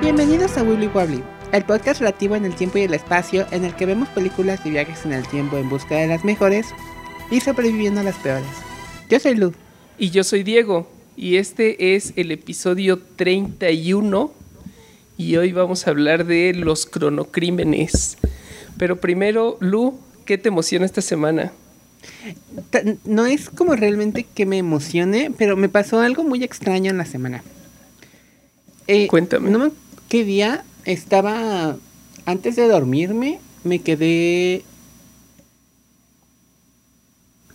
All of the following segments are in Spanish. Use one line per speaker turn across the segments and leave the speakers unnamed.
Bienvenidos a Willy Wobbly, el podcast relativo en el tiempo y el espacio en el que vemos películas y viajes en el tiempo en busca de las mejores y sobreviviendo a las peores. Yo soy Lu.
Y yo soy Diego. Y este es el episodio 31. Y hoy vamos a hablar de los cronocrímenes. Pero primero, Lu, ¿qué te emociona esta semana?
No es como realmente que me emocione, pero me pasó algo muy extraño en la semana. Eh,
Cuéntame.
No me, ¿Qué día estaba antes de dormirme? Me quedé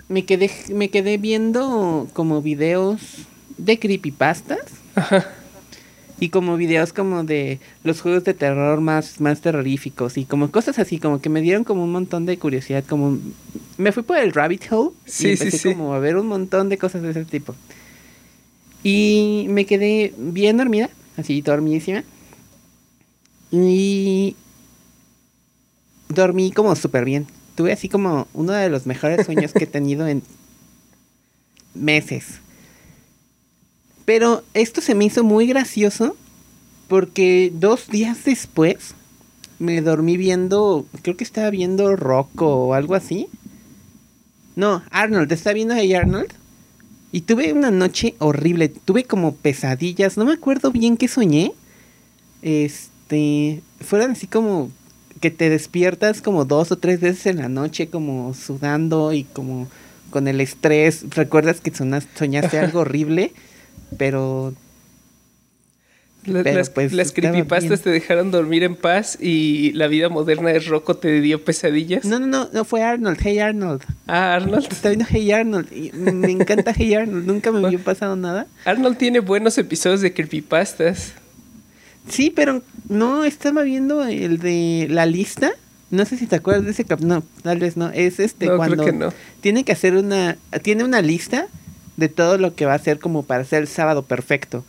me quedé me quedé viendo como videos de creepypastas
Ajá.
y como videos como de los juegos de terror más más terroríficos y como cosas así como que me dieron como un montón de curiosidad como me fui por el rabbit hole
Sí,
y
sí,
empecé
sí.
como a ver un montón de cosas de ese tipo y me quedé bien dormida así dormidísima y dormí como súper bien tuve así como uno de los mejores sueños que he tenido en meses pero esto se me hizo muy gracioso porque dos días después me dormí viendo, creo que estaba viendo Rocco o algo así. No, Arnold, estaba viendo a Arnold. Y tuve una noche horrible, tuve como pesadillas, no me acuerdo bien qué soñé. Este, fueron así como que te despiertas como dos o tres veces en la noche como sudando y como con el estrés. Recuerdas que soñaste algo horrible, pero
La-
Pero,
las
pues,
las creepypastas te dejaron dormir en paz y la vida moderna de Rocco te dio pesadillas.
No, no, no, no fue Arnold, Hey Arnold.
Ah, Arnold.
Está viendo Hey Arnold. y me encanta Hey Arnold. Nunca me había pasado nada.
Arnold tiene buenos episodios de creepypastas.
Sí, pero no, estaba viendo el de la lista. No sé si te acuerdas de ese cap. No, tal vez no. Es este
No, creo
cuando
que no.
tiene que hacer una. Tiene una lista de todo lo que va a hacer como para hacer el sábado perfecto.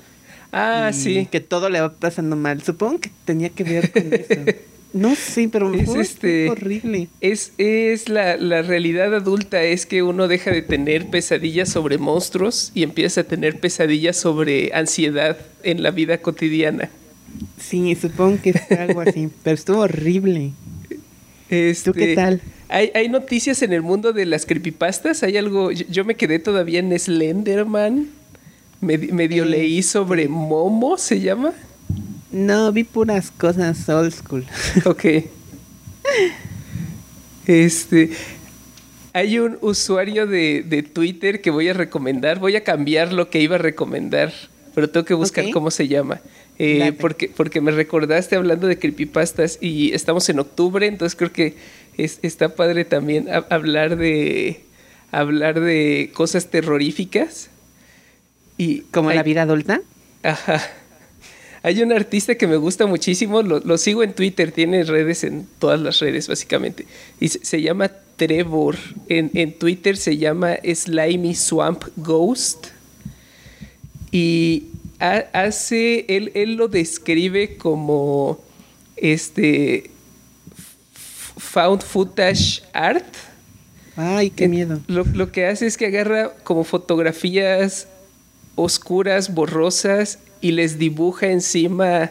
Ah,
Y
sí.
Que todo le va pasando mal. Supongo que tenía que ver con eso. No sé, pero
Es este-
horrible.
Es, es la, la realidad adulta, es que uno deja de tener pesadillas sobre monstruos y empieza a tener pesadillas sobre ansiedad en la vida cotidiana.
Sí, supongo que fue algo así. pero estuvo horrible.
Este,
¿Tú qué tal?
Hay, hay noticias en el mundo de las creepypastas. Hay algo. Yo, yo me quedé todavía en Slenderman. Medi- medio
Eh,
leí sobre Momo, ¿se llama?
No, vi puras cosas old school.
Ok. Este. Hay un usuario de, de Twitter que voy a recomendar. Voy a cambiar lo que iba a recomendar, pero tengo que buscar cómo se llama. Eh, porque, porque me recordaste hablando de creepypastas y estamos en octubre, entonces creo que es- está padre también ha- hablar de hablar de cosas terroríficas. Y
Como
hay-
la vida adulta.
Ajá. Hay un artista que me gusta muchísimo, lo, lo sigo en Twitter, tiene redes en todas las redes básicamente. Y se, se llama Trevor. En, en Twitter se llama Slimy Swamp Ghost. Y hace, él, él lo describe como este found footage art.
Ay, qué
Eh,
miedo.
Lo, lo que hace es que agarra como fotografías oscuras, borrosas, y les dibuja encima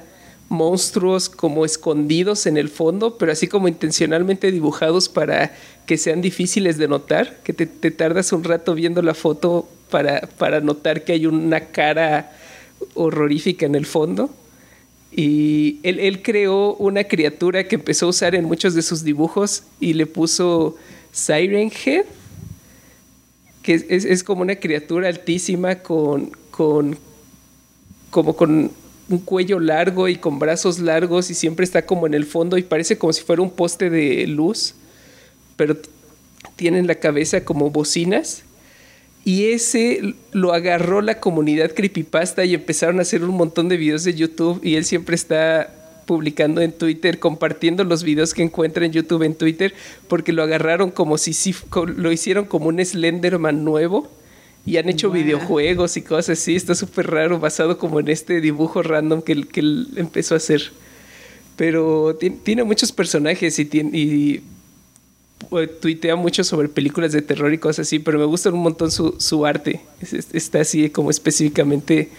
monstruos como escondidos en el fondo, pero así como intencionalmente dibujados para que sean difíciles de notar, que te, te tardas un rato viendo la foto para, para notar que hay una cara horrorífica en el fondo. Y él, creó una criatura que empezó a usar en muchos de sus dibujos y le puso Siren Head, que es, es- como una criatura altísima con, con, como con un cuello largo y con brazos largos y siempre está como en el fondo y parece como si fuera un poste de luz, pero t- tiene en la cabeza como bocinas. Y ese lo agarró la comunidad creepypasta y empezaron a hacer un montón de videos de YouTube y él siempre está publicando en Twitter, compartiendo los videos que encuentra en YouTube en Twitter, porque lo agarraron como si co- lo hicieron como un Slenderman nuevo y han hecho videojuegos y cosas así. Está súper raro, basado como en este dibujo random que, él- que él empezó a hacer. Pero ti- tiene muchos personajes y, tiene, y tuitea mucho sobre películas de terror y cosas así, pero me gusta un montón su, su arte. Es- es- está así como específicamente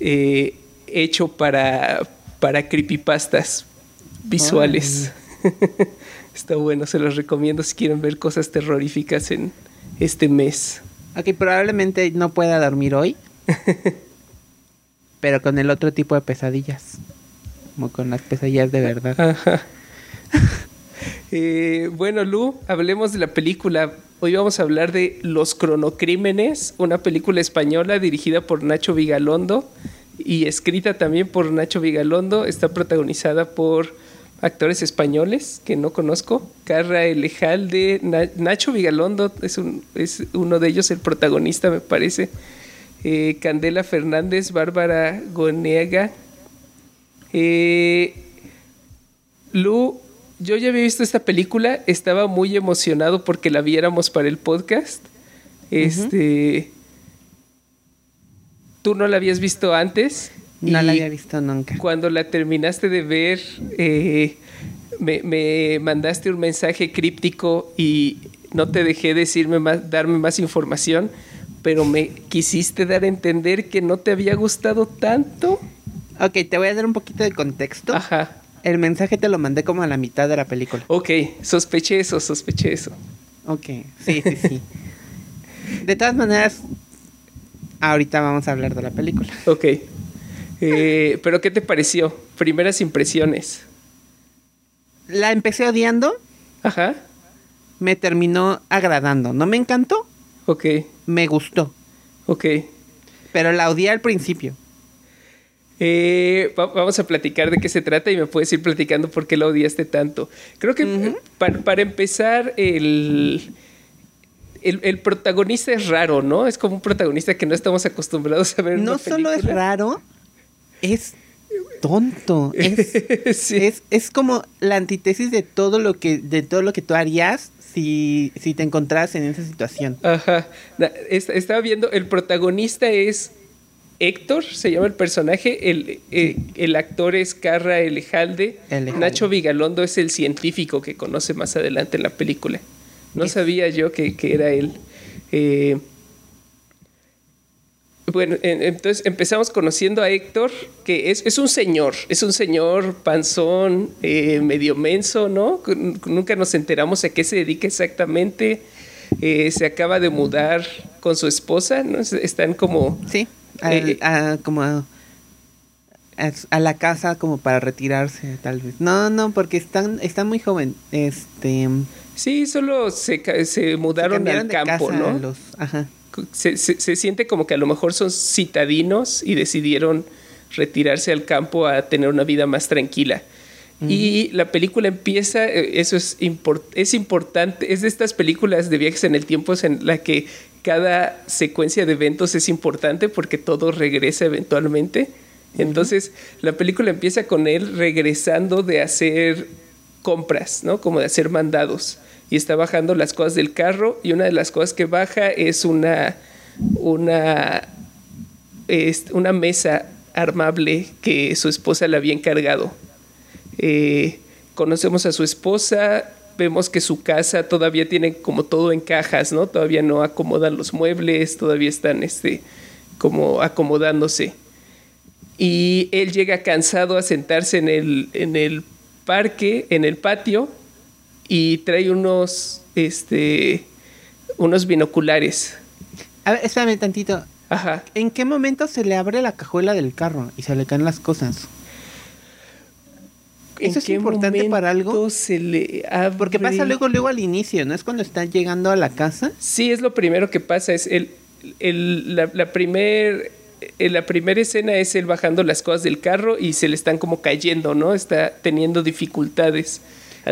eh, hecho para, para creepypastas visuales. Está bueno, se los recomiendo si quieren ver cosas terroríficas en este mes.
Ok, probablemente no pueda dormir hoy. pero con el otro tipo de pesadillas. Como con las pesadillas de verdad.
Ajá. Eh, bueno, Lu, hablemos de la película. Hoy vamos a hablar de Los Cronocrímenes, una película española dirigida por Nacho Vigalondo y escrita también por Nacho Vigalondo. Está protagonizada por actores españoles que no conozco. Carra Elejalde, Nacho Vigalondo es, un, es uno de ellos, el protagonista, me parece. Eh, Candela Fernández, Bárbara Gonega. Eh, Lu, yo ya había visto esta película, estaba muy emocionado porque la viéramos para el podcast. Este. ¿Tú no la habías visto antes?
No la había visto nunca.
Cuando la terminaste de ver, eh, me, mandaste un mensaje críptico y no te dejé decirme más, darme más información, pero me quisiste dar a entender que no te había gustado tanto.
Ok, te voy a dar un poquito de contexto.
Ajá.
El mensaje te lo mandé como a la mitad de la película.
Ok, sospeché eso, sospeché eso.
Ok, sí, sí, sí. de todas maneras, ahorita vamos a hablar de la película.
Ok. Eh, pero ¿qué te pareció? Primeras impresiones.
La empecé odiando.
Ajá.
Me terminó agradando. No me encantó.
Ok.
Me gustó.
Ok.
Pero la odié al principio.
Eh, vamos a platicar de qué se trata y me puedes ir platicando por qué la odiaste tanto. Creo que para, empezar, el, el, protagonista es raro, ¿no? Es como un protagonista que no estamos acostumbrados a ver.
No solo es raro, es tonto. Es, es, como la antítesis de todo lo que, de todo lo que tú harías si, si te encontraras en esa situación.
Ajá. Estaba viendo, el protagonista es Héctor, se llama el personaje, el, eh, el actor es Carra Elejalde. Nacho Vigalondo es el científico que conoce más adelante en la película. No sabía yo que, era él. Eh, bueno, entonces empezamos conociendo a Héctor, que es, un señor, es un señor panzón, eh, medio menso, ¿no? Nunca nos enteramos a qué se dedica exactamente. Se acaba de mudar con su esposa, ¿no? Están como...
Sí, eh, a, como a, la casa como para retirarse, tal vez. No, no, porque están, están muy joven. Este...
Sí, solo se, se mudaron al campo, ¿no?
Los, ajá
se, siente como que a lo mejor son citadinos y decidieron retirarse al campo a tener una vida más tranquila. Y la película empieza, eh, eso es, es importante, es de estas películas de viajes en el tiempo en la que cada secuencia de eventos es importante porque todo regresa eventualmente. Entonces, la película empieza con él regresando de hacer compras, ¿no? Como de hacer mandados y está bajando las cosas del carro y una de las cosas que baja es una, una, una mesa armable que su esposa le había encargado. Eh, conocemos a su esposa, vemos que su casa todavía tiene como todo en cajas, ¿no? Todavía no acomodan los muebles, todavía están este, como acomodándose. Y él llega cansado a sentarse en el, en el parque, en el patio, y trae unos, este, unos binoculares.
A ver, espérame tantito.
Ajá.
¿En qué momento se le abre la cajuela del carro y se le caen las cosas? ¿Eso es importante para algo?
Se le abre...
Porque pasa luego, luego al inicio, ¿no? Es cuando están llegando a la casa.
Sí, es lo primero que pasa. Es el, el la, la primer, eh, la primera escena es él bajando las cosas del carro y se le están como cayendo, ¿no? Está teniendo dificultades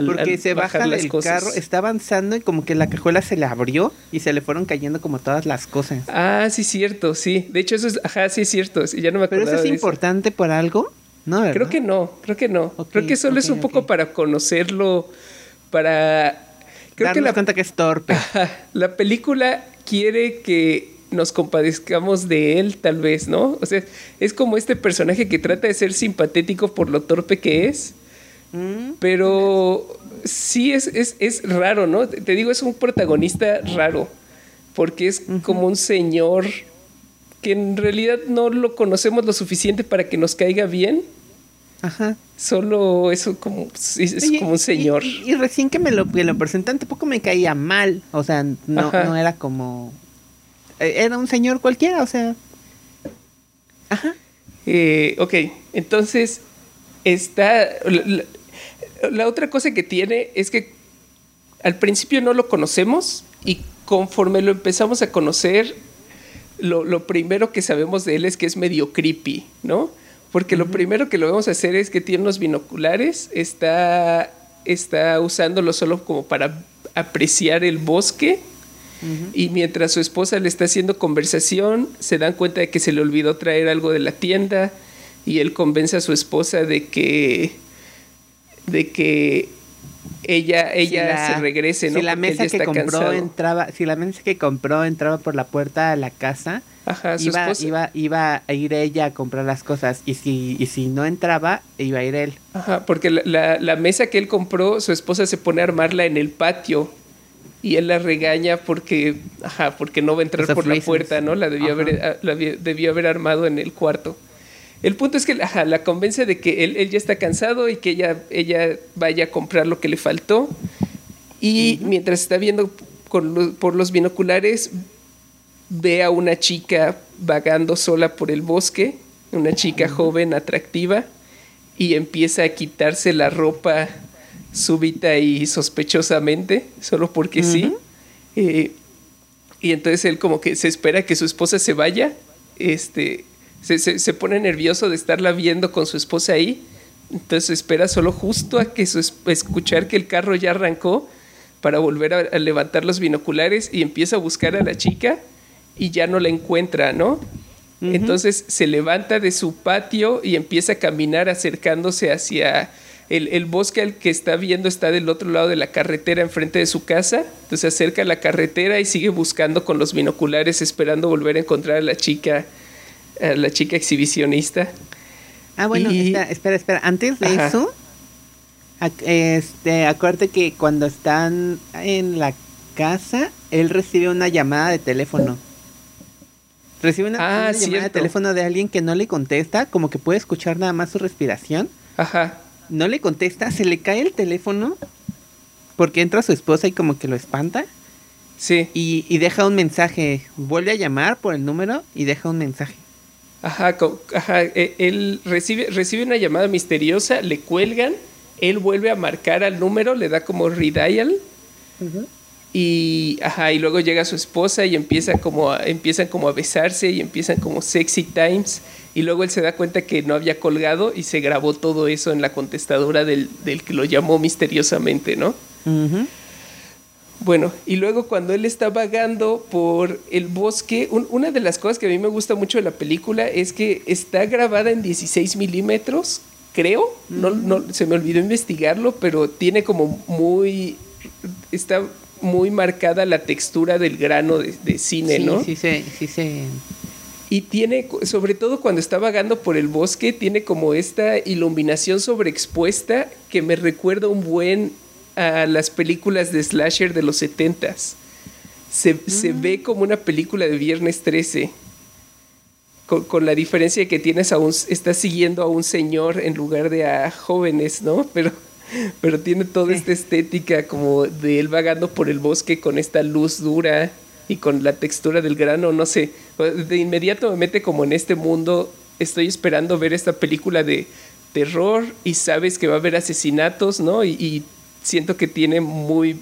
porque se baja el carro, está avanzando y como que la cajuela se le abrió y se le fueron cayendo como todas las cosas.
Ah, sí, cierto, sí. De hecho, eso es, ajá, sí es cierto. Ya no me
Pero eso es importante por algo, ¿no?
Creo que no, creo que no. creo que solo es un poco para conocerlo, para...
Creo que la cuenta que es torpe.
la película quiere que nos compadezcamos de él, tal vez, ¿no? O sea, es como este personaje que trata de ser simpatético por lo torpe que es pero sí es, es, raro, ¿no? Te digo, es un protagonista raro, porque es como un señor que en realidad no lo conocemos lo suficiente para que nos caiga bien.
Ajá.
Solo eso como es, es
Oye,
como un señor.
Y, y recién que me lo, que lo presentan tampoco me caía mal. O sea, no,
Ajá.
no era como... eh, Era un señor cualquiera, o sea... Ajá.
Eh, ok, entonces está... La, la- la otra cosa que tiene es que al principio no lo conocemos y conforme lo empezamos a conocer, lo, lo primero que sabemos de él es que es medio creepy, ¿no? Porque lo primero que lo vamos a hacer es que tiene unos binoculares, está, está usándolo solo como para apreciar el bosque. Y mientras su esposa le está haciendo conversación, se dan cuenta de que se le olvidó traer algo de la tienda y él convence a su esposa de que de que ella ella
Si la-
se regrese, ¿no?
Si la mesa que compró
cansado.
entraba, si la mesa que compró entraba por la puerta de la casa,
Ajá,
iba, iba, iba a ir ella a comprar las cosas y si, y si no entraba, iba a ir él.
Ajá, porque la, la- la mesa que él compró, su esposa se pone a armarla en el patio y él la regaña porque, ajá, porque no va a entrar por la puerta, ¿no? La debió, haber, ah, la debió haber armado en el cuarto. El punto es que ajá, la convence de que él, él ya está cansado y que ella, ella vaya a comprar lo que le faltó. Y mientras está viendo por los binoculares, ve a una chica vagando sola por el bosque, una chica joven, atractiva, y empieza a quitarse la ropa súbita y sospechosamente, solo porque sí. Eh, y entonces él como que se espera que su esposa se vaya, este, se, se- se pone nervioso de estarla viendo con su esposa ahí, entonces espera solo justo a que su es- escuchar que el carro ya arrancó para volver a, a levantar los binoculares y empieza a buscar a la chica y ya no la encuentra, ¿no? Entonces se levanta de su patio y empieza a caminar acercándose hacia el, el bosque al que está viendo está del otro lado de la carretera enfrente de su casa. Entonces se acerca a la carretera y sigue buscando con los binoculares esperando volver a encontrar a la chica, la chica exhibicionista.
Ah, bueno,
Y-
espera, espera, espera. Antes de
Ajá.
eso, este, acuérdate que cuando están en la casa, él recibe una llamada de teléfono. Recibe una,
Ah,
una llamada de teléfono de alguien que no le contesta, como que puede escuchar nada más su respiración.
Ajá.
No le contesta, se le cae el teléfono porque entra su esposa y como que lo espanta
Sí.
y, y deja un mensaje. Vuelve a llamar por el número y deja un mensaje.
Ajá, ajá, e- él recibe, recibe una llamada misteriosa, le cuelgan, él vuelve a marcar al número, le da como redial y, ajá, y luego llega su esposa y empieza como a- empiezan como a besarse y empiezan como sexy times y luego él se da cuenta que no había colgado y se grabó todo eso en la contestadora del, del que lo llamó misteriosamente, ¿no?
Ujú.
Bueno, y luego cuando él está vagando por el bosque, un- una de las cosas que a mí me gusta mucho de la película es que está grabada en 16 milímetros, creo, no, no, se me olvidó investigarlo, pero tiene como muy, está muy marcada la textura del grano de, de cine,
sí,
¿no?
sí, se, sí se...
Y tiene, sobre todo cuando está vagando por el bosque, tiene como esta iluminación sobreexpuesta que me recuerda un buen a las películas de slasher de los setentas. Se, se ve como una película de Viernes 13. Con, con la diferencia de que tienes a un, estás siguiendo a un señor en lugar de a jóvenes, ¿no? Pero, pero tiene toda
Sí.
esta estética como de él vagando por el bosque con esta luz dura y con la textura del grano, no sé. De inmediato me mete como en este mundo. Estoy esperando ver esta película de terror y sabes que va a haber asesinatos, ¿no? Y, y siento que tiene muy,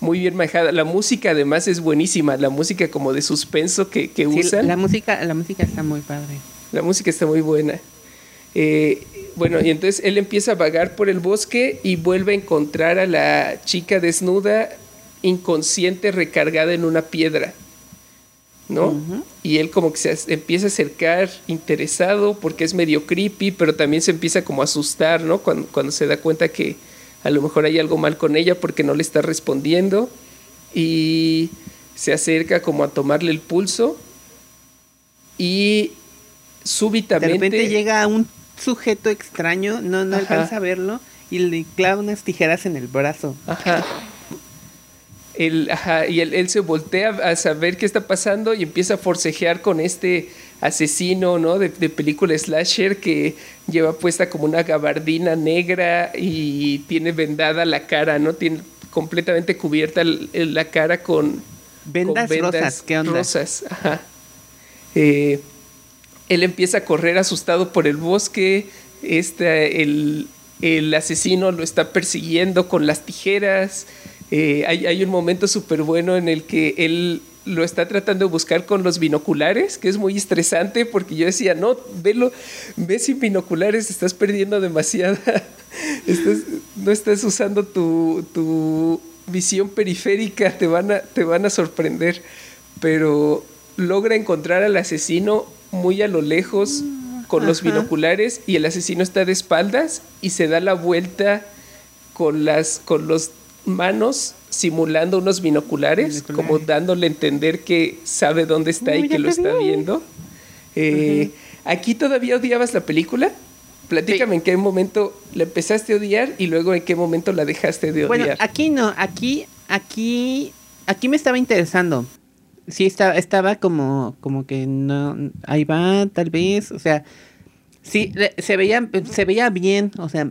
muy bien manejada. La música además es buenísima, la música como de suspenso que, que
Sí,
usan.
la música, la música está muy padre.
La música está muy buena. Eh, bueno, y entonces él empieza a vagar por el bosque y vuelve a encontrar a la chica desnuda, inconsciente, recargada en una piedra. ¿No? Y él como que se empieza a acercar interesado porque es medio creepy, pero también se empieza como a asustar, ¿no? Cuando, cuando se da cuenta que a lo mejor hay algo mal con ella porque no le está respondiendo. Y se acerca como a tomarle el pulso. Y
De
súbitamente...
repente llega un sujeto extraño, no, no
Ajá.
alcanza a verlo, y le clava unas tijeras en el brazo.
Ajá. Él, ajá, y él, él se voltea a saber qué está pasando y empieza a forcejear con este asesino, ¿no? De, de, película slasher que lleva puesta como una gabardina negra y tiene vendada la cara, ¿no? Tiene completamente cubierta la cara con
vendas, rosas, ¿qué onda?
Rosas, ajá. Eh, él empieza a correr asustado por el bosque, este, el, el asesino lo está persiguiendo con las tijeras. Eh, hay, hay, un momento súper bueno en el que él lo está tratando de buscar con los binoculares, que es muy estresante porque yo decía, no, velo, ve sin binoculares, estás perdiendo demasiada, no estás usando tu, tu, visión periférica, te van, a, te van a sorprender, pero logra encontrar al asesino muy a lo lejos con los binoculares y el asesino está de espaldas y se da la vuelta con las con los manos simulando unos binoculares, como dándole a entender que sabe dónde está y que lo está viendo. Eh, ¿Aquí todavía odiabas la película? Platícame en qué momento la empezaste a odiar y luego en qué momento la dejaste de odiar.
Bueno, aquí no, aquí, aquí, aquí me estaba interesando. Sí, estaba, estaba como, como que no, ahí va, tal vez, o sea, sí, se veía, se veía bien, o sea,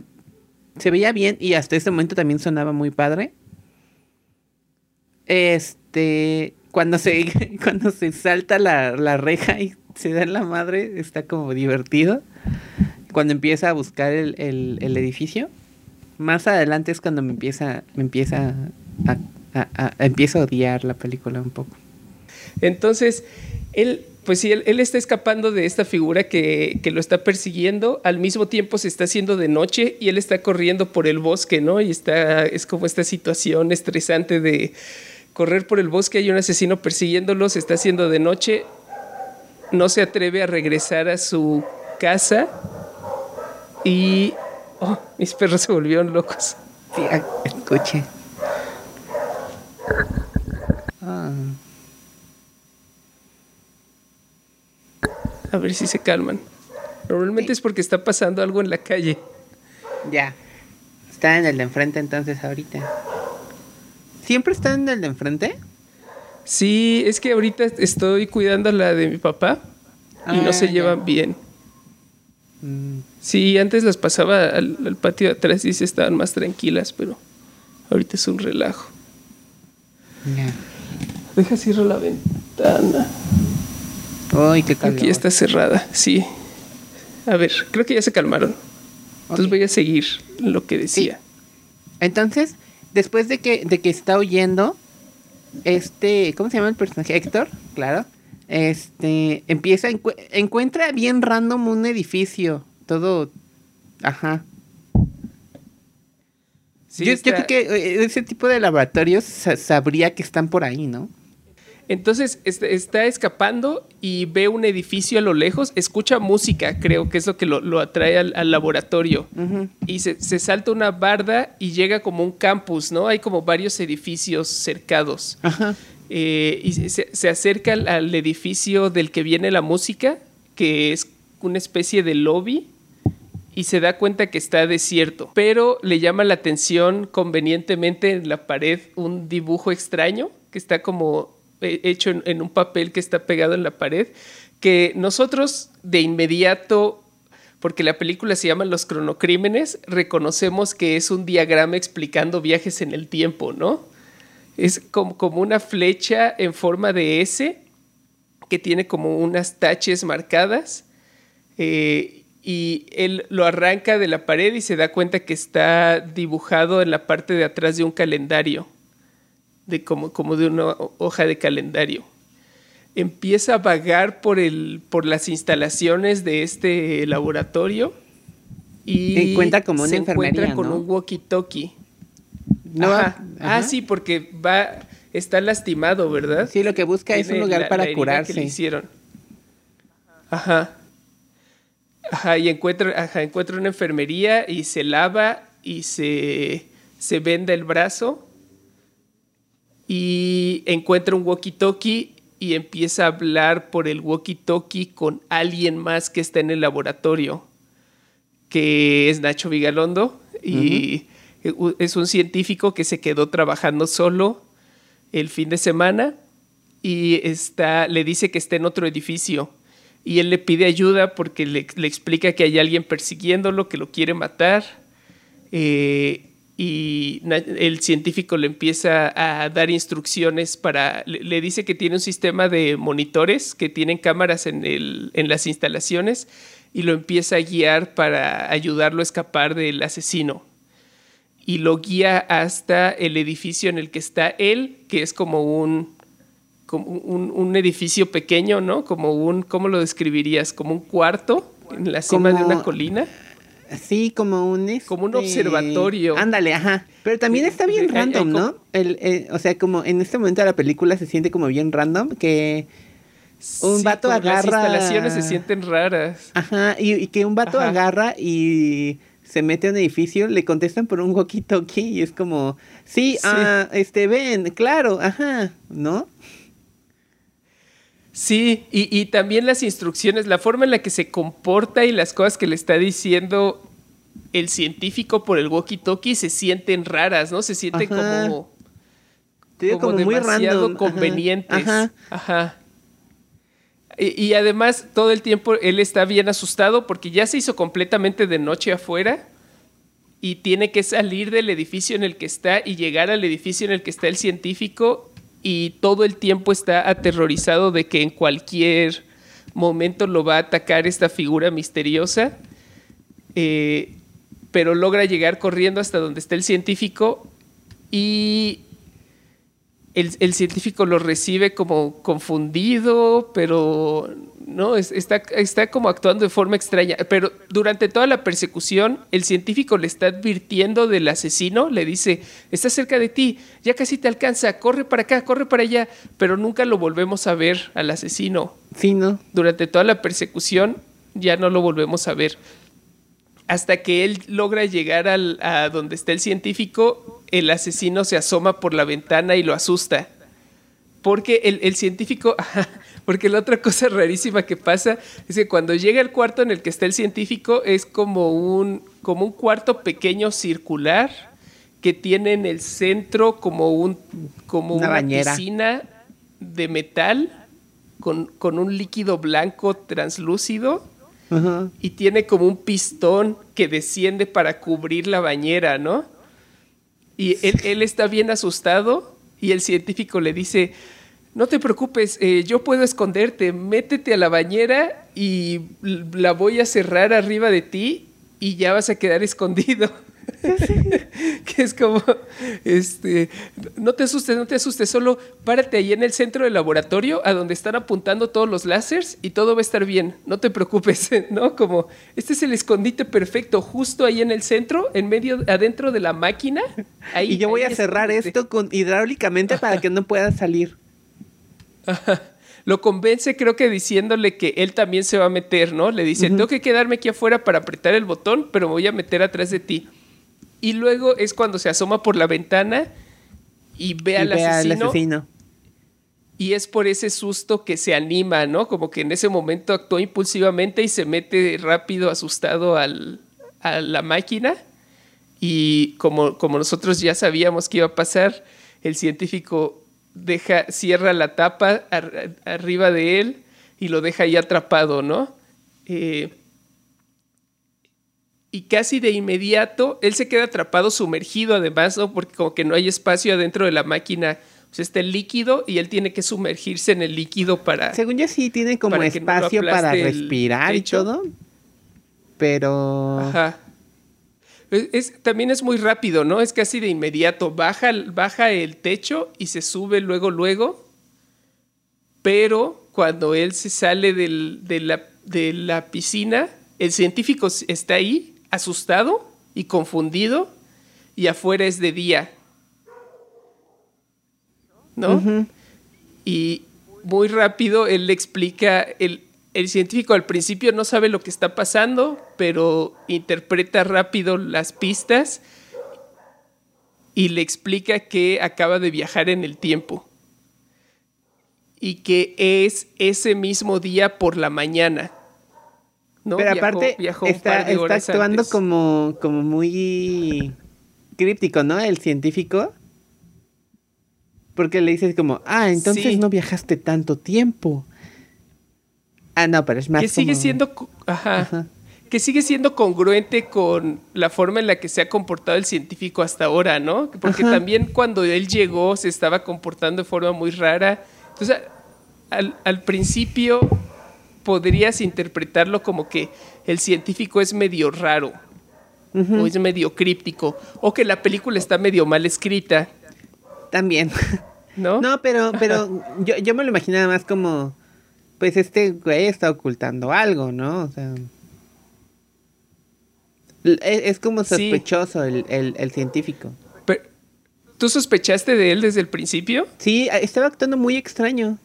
se veía bien y hasta ese momento también sonaba muy padre. Este, cuando se, cuando se salta la, la reja y se da la madre, está como divertido. Cuando empieza a buscar el, el, el edificio. Más adelante es cuando me empieza, me empieza a, a, a, a odiar la película un poco.
Entonces, él pues sí, él, está escapando de esta figura que, que, lo está persiguiendo, al mismo tiempo se está haciendo de noche y él está corriendo por el bosque, ¿no? Y está, es como esta situación estresante de correr por el bosque, hay un asesino persiguiéndolo, se está haciendo de noche, no se atreve a regresar a su casa y... Oh, mis perros se volvieron locos.
Sí, escuche.
A ver si se calman. Normalmente sí. es porque está pasando algo en la calle.
Ya. Está en el de enfrente entonces ahorita. ¿Siempre está en el de enfrente?
Sí, es que ahorita estoy cuidando la de mi papá y ah, no se ya. llevan bien. Mm. Sí, antes las pasaba al, al, patio de atrás y se estaban más tranquilas, pero ahorita es un relajo.
Ya.
Deja cierro la ventana.
Ay, qué calor.
Aquí está cerrada, sí. A ver, creo que ya se calmaron. Entonces okay. voy a seguir lo que decía.
Sí. Entonces, después de que, de que está huyendo, este, ¿cómo se llama el personaje? Héctor, claro. Este, empieza, encu encuentra bien random un edificio, todo, ajá. Sí, yo, yo, creo que eh, ese tipo de laboratorios sabría que están por ahí, ¿no?
Entonces está escapando y ve un edificio a lo lejos, escucha música, creo que es lo que lo, lo atrae al, al laboratorio. Uh -huh. Y se, se, salta una barda y llega como un campus, ¿no? Hay como varios edificios cercados. Eh, y se, se acerca al, al, edificio del que viene la música, que es una especie de lobby. Y se da cuenta que está desierto, pero le llama la atención convenientemente en la pared un dibujo extraño que está como hecho en, en, un papel que está pegado en la pared, que nosotros de inmediato, porque la película se llama Los cronocrímenes, reconocemos que es un diagrama explicando viajes en el tiempo, ¿no? Es como, como una flecha en forma de S que tiene como unas taches marcadas. Eh, y él lo arranca de la pared y se da cuenta que está dibujado en la parte de atrás de un calendario de como, como de una hoja de calendario. Empieza a vagar por, el, por las instalaciones de este laboratorio y
encuentra como una
se encuentra con
¿no?
un walkie-talkie.
No,
ajá. ajá. Ah, sí, porque va, está lastimado, ¿verdad?
Sí, lo que busca
Tiene
es un lugar
la,
para
la
curarse.
Que le hicieron. Ajá. Ajá, y encuentra, ajá, encuentra una enfermería y se lava y se, se venda el brazo y encuentra un walkie-talkie y empieza a hablar por el walkie-talkie con alguien más que está en el laboratorio, que es Nacho Vigalondo, y uh -huh. es un científico que se quedó trabajando solo el fin de semana y está, le dice que está en otro edificio. y él le pide ayuda porque le, explica que hay alguien persiguiéndolo, que lo quiere matar. Eh, y el científico le empieza a dar instrucciones para, le, dice que tiene un sistema de monitores que tienen cámaras en, el, en las instalaciones y lo empieza a guiar para ayudarlo a escapar del asesino. Y lo guía hasta el edificio en el que está él, que es como un, como un, edificio pequeño, ¿no? Como un, ¿cómo lo describirías? Como un cuarto en la cima de una colina.
Sí, como un...
Como un este, observatorio.
Ándale, ajá. Pero también está bien random, ¿no? El, o sea, como en este momento de la película se siente como bien random que un vato agarra... Las
instalaciones se sienten raras.
Ajá, y, que un vato agarra y se mete a un edificio, le contestan por un walkie-talkie y es como, sí, Ah, este, ven, claro, ajá, ¿no?
Sí, y, también las instrucciones, la forma en la que se comporta y las cosas que le está diciendo el científico por el walkie-talkie se sienten raras, ¿no? Se sienten como, como, demasiado convenientes. Ajá. Y, y, además todo el tiempo él está bien asustado porque ya se hizo completamente de noche afuera y tiene que salir del edificio en el que está y llegar al edificio en el que está el científico y todo el tiempo está aterrorizado de que en cualquier momento lo va a atacar esta figura misteriosa, eh, pero logra llegar corriendo hasta donde está el científico y el, científico lo recibe como confundido, pero no, está, está como actuando de forma extraña. Pero durante toda la persecución, el científico le está advirtiendo del asesino, le dice, está cerca de ti, ya casi te alcanza, corre para acá, corre para allá, pero nunca lo volvemos a ver al asesino.
Sí, ¿no?
Durante toda la persecución ya no lo volvemos a ver hasta que él logra llegar al, a donde está el científico, el asesino se asoma por la ventana y lo asusta. Porque el, científico, porque la otra cosa rarísima que pasa es que cuando llega al cuarto en el que está el científico es como un, como un cuarto pequeño circular que tiene en el centro como, un, como una, piscina de metal con, con un líquido blanco translúcido y tiene como un pistón que desciende para cubrir la bañera, ¿no? Y él, está bien asustado y el científico le dice, no te preocupes, eh, yo puedo esconderte, métete a la bañera y la voy a cerrar arriba de ti y ya vas a quedar escondido. que es como, este, no te asustes, no te asustes, solo párate ahí en el centro del laboratorio a donde están apuntando todos los láseres y todo va a estar bien, no te preocupes, ¿no? Como, este es el escondite perfecto, justo ahí en el centro, en medio, adentro de la máquina.
y yo voy a cerrar esto con hidráulicamente para que no pueda salir.
Lo convence, creo que diciéndole que él también se va a meter, ¿no? Le dice, tengo que quedarme aquí afuera para apretar el botón, pero me voy a meter atrás de ti. Y luego es cuando se asoma por la ventana y ve, al, asesino, Y es por ese susto que se anima, ¿no? Como que en ese momento actuó impulsivamente y se mete rápido, asustado al, a la máquina. Y como, como nosotros ya sabíamos que iba a pasar, el científico deja, cierra la tapa arriba de él y lo deja ahí atrapado, ¿no? Eh, y casi de inmediato él se queda atrapado, sumergido además, ¿no? Porque como que no hay espacio adentro de la máquina. O sea, está el líquido y él tiene que sumergirse en el líquido para...
Según yo sí tiene como espacio para respirar y todo. Pero...
Ajá. Es, también es muy rápido, ¿no? Es casi de inmediato. Baja, baja el techo y se sube luego, luego. Pero cuando él se sale de, la, de la piscina, el científico está ahí asustado y confundido y afuera es de día. ¿No? Y muy rápido él le explica, el, el científico al principio no sabe lo que está pasando, pero interpreta rápido las pistas y le explica que acaba de viajar en el tiempo y que es ese mismo día por la mañana.
Pero aparte está, actuando como, como muy críptico, ¿no? El científico. Porque le dices como, ah, entonces no viajaste tanto tiempo. Ah, no, pero es más
que sigue siendo ajá,
Ajá.
que sigue siendo congruente con la forma en la que se ha comportado el científico hasta ahora, ¿no? Porque
Ajá.
también cuando él llegó se estaba comportando de forma muy rara. Entonces, al, al principio podrías interpretarlo como que el científico es medio raro o es medio críptico o que la película está medio mal escrita,
También.
¿no?
No, pero, pero yo, yo me lo imaginaba más como, pues este güey está ocultando algo, ¿no? O sea... l- Es, es como
Sí.
sospechoso el, el, el científico.
Pero, ¿Tú sospechaste de él desde el principio?
Sí, estaba actuando muy extraño.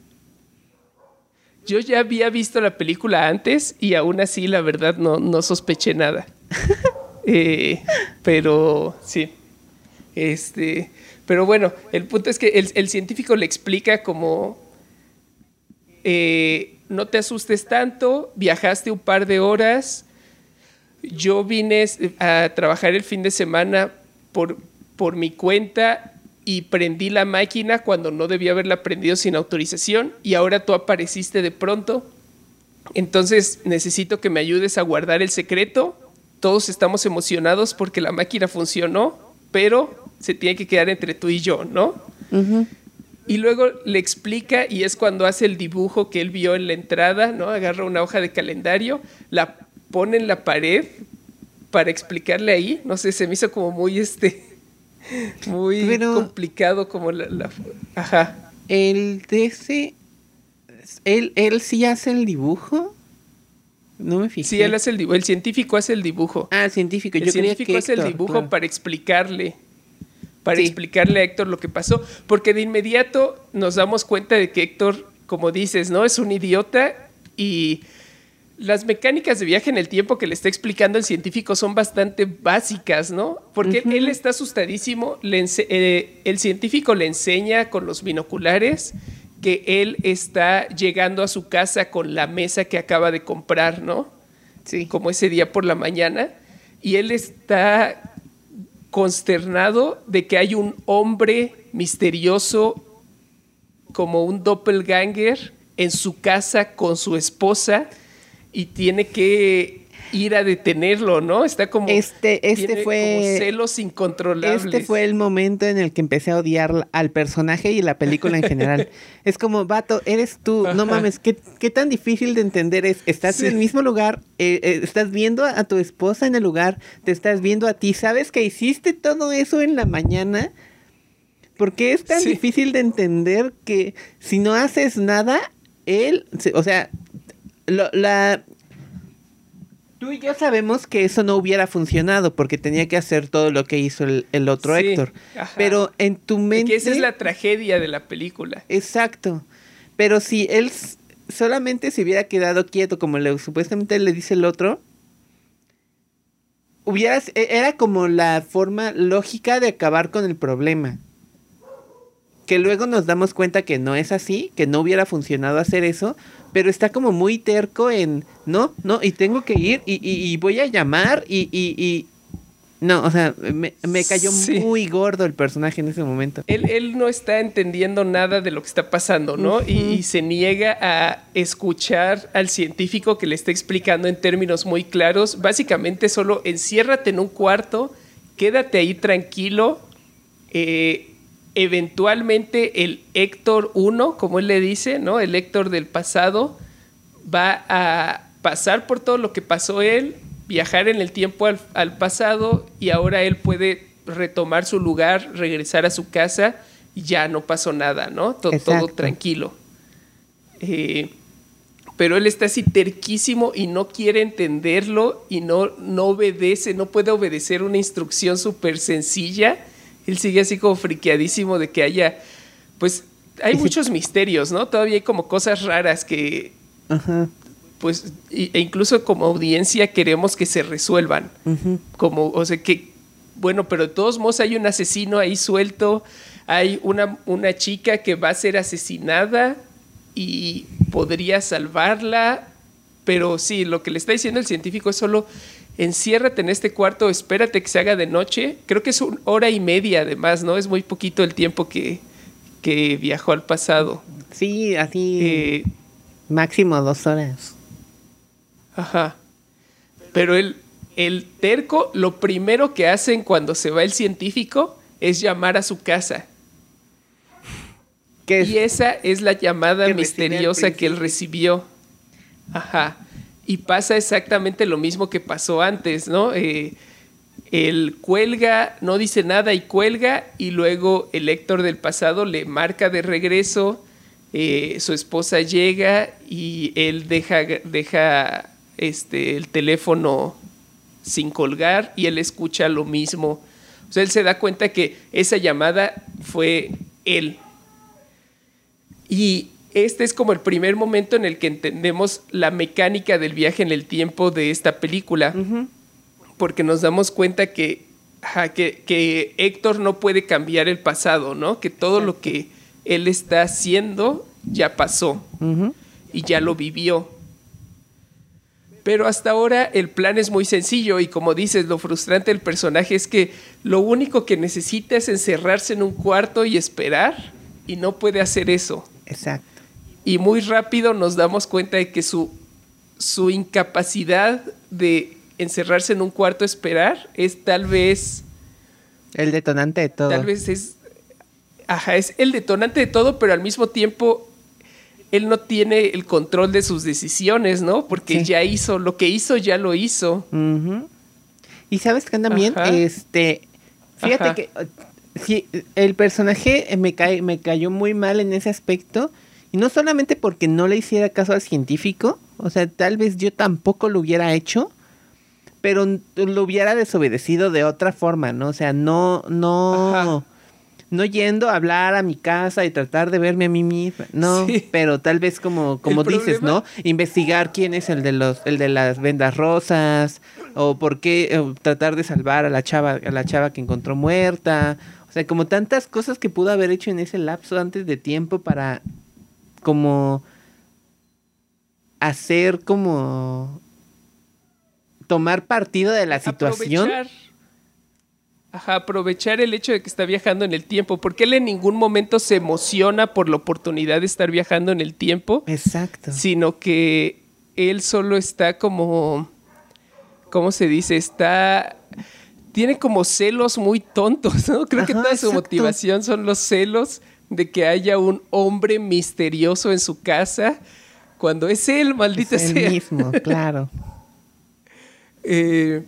Yo ya había visto la película antes y aún así, la verdad, no, no sospeché nada. Eh, pero sí. Este. Pero bueno, el punto es que el, el científico le explica como. eh, no te asustes tanto, viajaste un par de horas. Yo vine a trabajar el fin de semana por, por mi cuenta y prendí la máquina cuando no debía haberla prendido sin autorización y ahora tú apareciste de pronto. Entonces necesito que me ayudes a guardar el secreto. Todos estamos emocionados porque la máquina funcionó, pero se tiene que quedar entre tú y yo, ¿no? Y luego le explica y es cuando hace el dibujo que él vio en la entrada, ¿no? Agarra una hoja de calendario, la pone en la pared para explicarle ahí. No sé, se me hizo como muy este muy
Pero-
complicado como la, la- ajá.
El ese... ¿Él, ¿Él sí hace el dibujo? No me fijé.
Sí, él hace el dibujo, el científico hace el dibujo.
Ah, el científico.
el
Yo creía
científico
que
hace el dibujo
claro.
para explicarle, para
Sí.
explicarle a Héctor lo que pasó, porque de inmediato nos damos cuenta de que Héctor, como dices, ¿no? Es un idiota y las mecánicas de viaje en el tiempo que le está explicando el científico son bastante básicas, ¿no? Porque él- él está asustadísimo, le eh, el científico le enseña con los binoculares que él está llegando a su casa con la mesa que acaba de comprar, ¿no?
Sí.
como ese día por la mañana, y él está consternado de que hay un hombre misterioso como un doppelganger en su casa con su esposa y tiene que ir a detenerlo, ¿no? Está como
Este- este
tiene
fue-
como celos incontrolables.
Este fue el momento en el que empecé a odiar al personaje y la película en general. es como, vato, eres tú. No mames, ¿qué, qué tan difícil de entender es. Estás
Sí.
en el mismo lugar, eh, eh, estás viendo a, tu esposa en el lugar, te estás viendo a ti. ¿Sabes que hiciste todo eso en la mañana? ¿Por qué es tan
Sí.
difícil de entender que si no haces nada, él, o sea, lo- la... Tú y yo sabemos que eso no hubiera funcionado porque tenía que hacer todo lo que hizo el, el otro
Sí,
Héctor.
ajá.
Pero en tu mente...
que esa es la tragedia de la película.
Exacto. Pero si él solamente se hubiera quedado quieto como le, supuestamente le dice el otro, hubieras, e- era como la forma lógica de acabar con el problema. Que luego nos damos cuenta que no es así, que no hubiera funcionado hacer eso, pero está como muy terco en, no, no, y tengo que ir y, y- y voy a llamar y, y, y- No, o sea, me, me cayó
Sí.
muy gordo el personaje en ese momento.
Él, él no está entendiendo nada de lo que está pasando, ¿no? y, y se niega a escuchar al científico que le está explicando en términos muy claros. Básicamente solo enciérrate en un cuarto, quédate ahí tranquilo. eh, eventualmente el Héctor 1, como él le dice, ¿no? El Héctor del pasado va a pasar por todo lo que pasó él, viajar en el tiempo al, al pasado y ahora él puede retomar su lugar, regresar a su casa y ya no pasó nada, ¿no? To- todo tranquilo. Eh, pero él está así terquísimo y no quiere entenderlo y no, no obedece, no puede obedecer una instrucción súper sencilla. Él sigue así como friqueadísimo de que haya, pues hay muchos misterios, ¿no? Todavía hay como cosas raras que,
Ajá.
pues, e incluso como audiencia queremos que se resuelvan. Como, o sea, que, bueno, pero de todos modos hay un asesino ahí suelto, hay una, una chica que va a ser asesinada y podría salvarla, pero sí, lo que le está diciendo el científico es solo enciérrate en este cuarto, espérate que se haga de noche. Creo que es una hora y media además, ¿no? Es muy poquito el tiempo que, que viajó al pasado.
Sí, así
Eh,
máximo dos horas.
Ajá. Pero el, el terco, lo primero que hacen cuando se va el científico es llamar a su casa.
¿Qué es?
Y esa es la llamada
Que
misteriosa que él recibió. Ajá. Y pasa exactamente lo mismo que pasó antes, ¿no? Eh, él cuelga, no dice nada y cuelga, y luego el Héctor del pasado le marca de regreso. eh, su esposa llega y él deja, deja este, el teléfono sin colgar y él escucha lo mismo. O sea, él se da cuenta que esa llamada fue él. Y este es como el primer momento en el que entendemos la mecánica del viaje en el tiempo de esta película. Porque nos damos cuenta que, que, que Héctor no puede cambiar el pasado, ¿no? Que todo lo que él está haciendo ya pasó y ya lo vivió. Pero hasta ahora el plan es muy sencillo y como dices, lo frustrante del personaje es que lo único que necesita es encerrarse en un cuarto y esperar y no puede hacer eso.
Exacto.
Y muy rápido nos damos cuenta de que su, su incapacidad de encerrarse en un cuarto a esperar es tal vez,
El detonante de todo.
tal vez es, ajá, es el detonante de todo, pero al mismo tiempo él no tiene el control de sus decisiones, ¿no? Porque
Sí.
ya hizo, lo que hizo ya lo hizo.
Y sabes que también,
Ajá.
este, fíjate
Ajá.
que eh, sí, el personaje me, cae, me cayó muy mal en ese aspecto. Y no solamente porque no le hiciera caso al científico, o sea, tal vez yo tampoco lo hubiera hecho, pero lo hubiera desobedecido de otra forma, ¿no? O sea, no, no,
Ajá.
no yendo a hablar a mi casa y tratar de verme a mí misma, no,
Sí.
pero tal vez como, como
El
dices,
problema-
¿no? Investigar quién es el de los, el de las vendas rosas, o por qué o tratar de salvar a la chava, a la chava que encontró muerta. O sea, como tantas cosas que pudo haber hecho en ese lapso antes de tiempo para como hacer como tomar partido de la situación.
Aprovechar, ajá, aprovechar el hecho de que está viajando en el tiempo, porque él en ningún momento se emociona por la oportunidad de estar viajando en el tiempo,
Exacto.
sino que él solo está como, ¿cómo se dice? Está, tiene como celos muy tontos, ¿no? Creo que toda su motivación son los celos de que haya un hombre misterioso en su casa, cuando es él, maldita
Es el
sea.
mismo, claro.
Eh,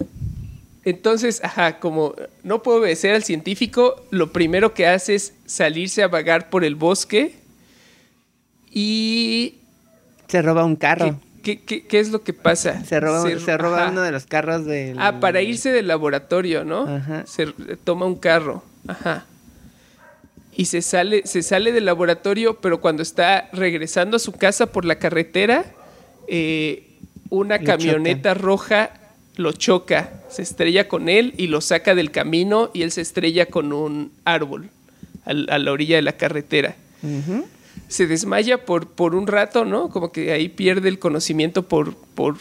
entonces, ajá, como no puede obedecer al científico, lo primero que hace es salirse a vagar por el bosque. ¿Y
Se roba un carro.
qué, qué- qué- es lo que pasa?
Se roba, se, roba
ajá.
uno de los carros del...
Ah, para irse del laboratorio, ¿no?
Ajá.
Se toma un carro. Ajá. Y se sale, se sale del laboratorio, pero cuando está regresando a su casa por la carretera, eh, una
Lo
camioneta roja lo choca, se estrella con él y lo saca del camino y él se estrella con un árbol a la orilla de la carretera. Se desmaya por, por un rato, ¿no? Como que ahí pierde el conocimiento por, por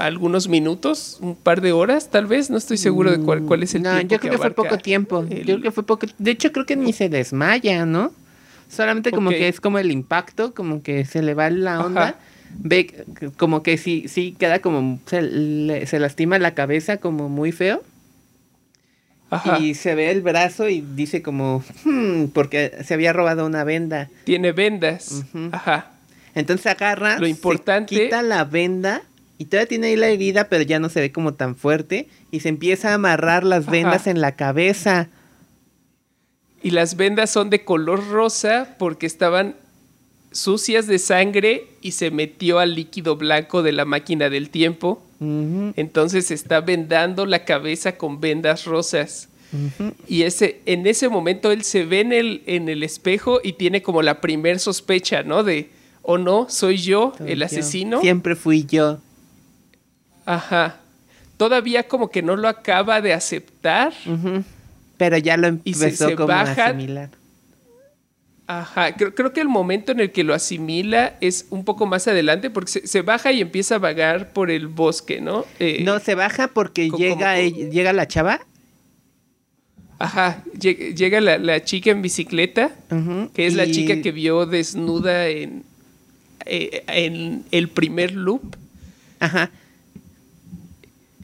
algunos minutos, un par de horas, tal vez. No estoy seguro de cuál, cuál es el
no,
tiempo.
yo creo que, fue poco tiempo.
el-
Yo creo que fue poco. De hecho, creo que ni se desmaya, ¿no? Solamente como que es como el impacto, como que se le va la onda.
Ajá.
Ve como que sí, sí queda como se, le- se lastima la cabeza como muy feo.
Ajá.
Y se ve el brazo y dice como, "Hmm", porque se había robado una venda.
Tiene vendas. Ajá.
Entonces agarra,
Lo
se
importante-
quita la venda y todavía tiene ahí la herida, pero ya no se ve como tan fuerte. Y se empieza a amarrar las
Ajá.
vendas en la cabeza.
Y las vendas son de color rosa porque estaban sucias de sangre y se metió al líquido blanco de la máquina del tiempo. Entonces está vendando la cabeza con vendas rosas. Y ese, en ese momento él se ve en el, en el espejo y tiene como la primer sospecha, ¿no? De, o no, soy yo
Soy
el
yo.
asesino.
Siempre fui yo.
Ajá. Todavía como que no lo acaba de aceptar.
Pero ya lo
Y se-
empezó
se
como
baja-
a asimilar.
Ajá. Creo, creo que el momento en el que lo asimila es un poco más adelante porque se, se baja y empieza a vagar por el bosque, ¿no? Eh,
No, se baja porque llega,
como-
llega la chava.
Ajá. Llega, llega la, la chica en bicicleta. que es la chica que vio desnuda en, eh, en el primer loop.
Ajá.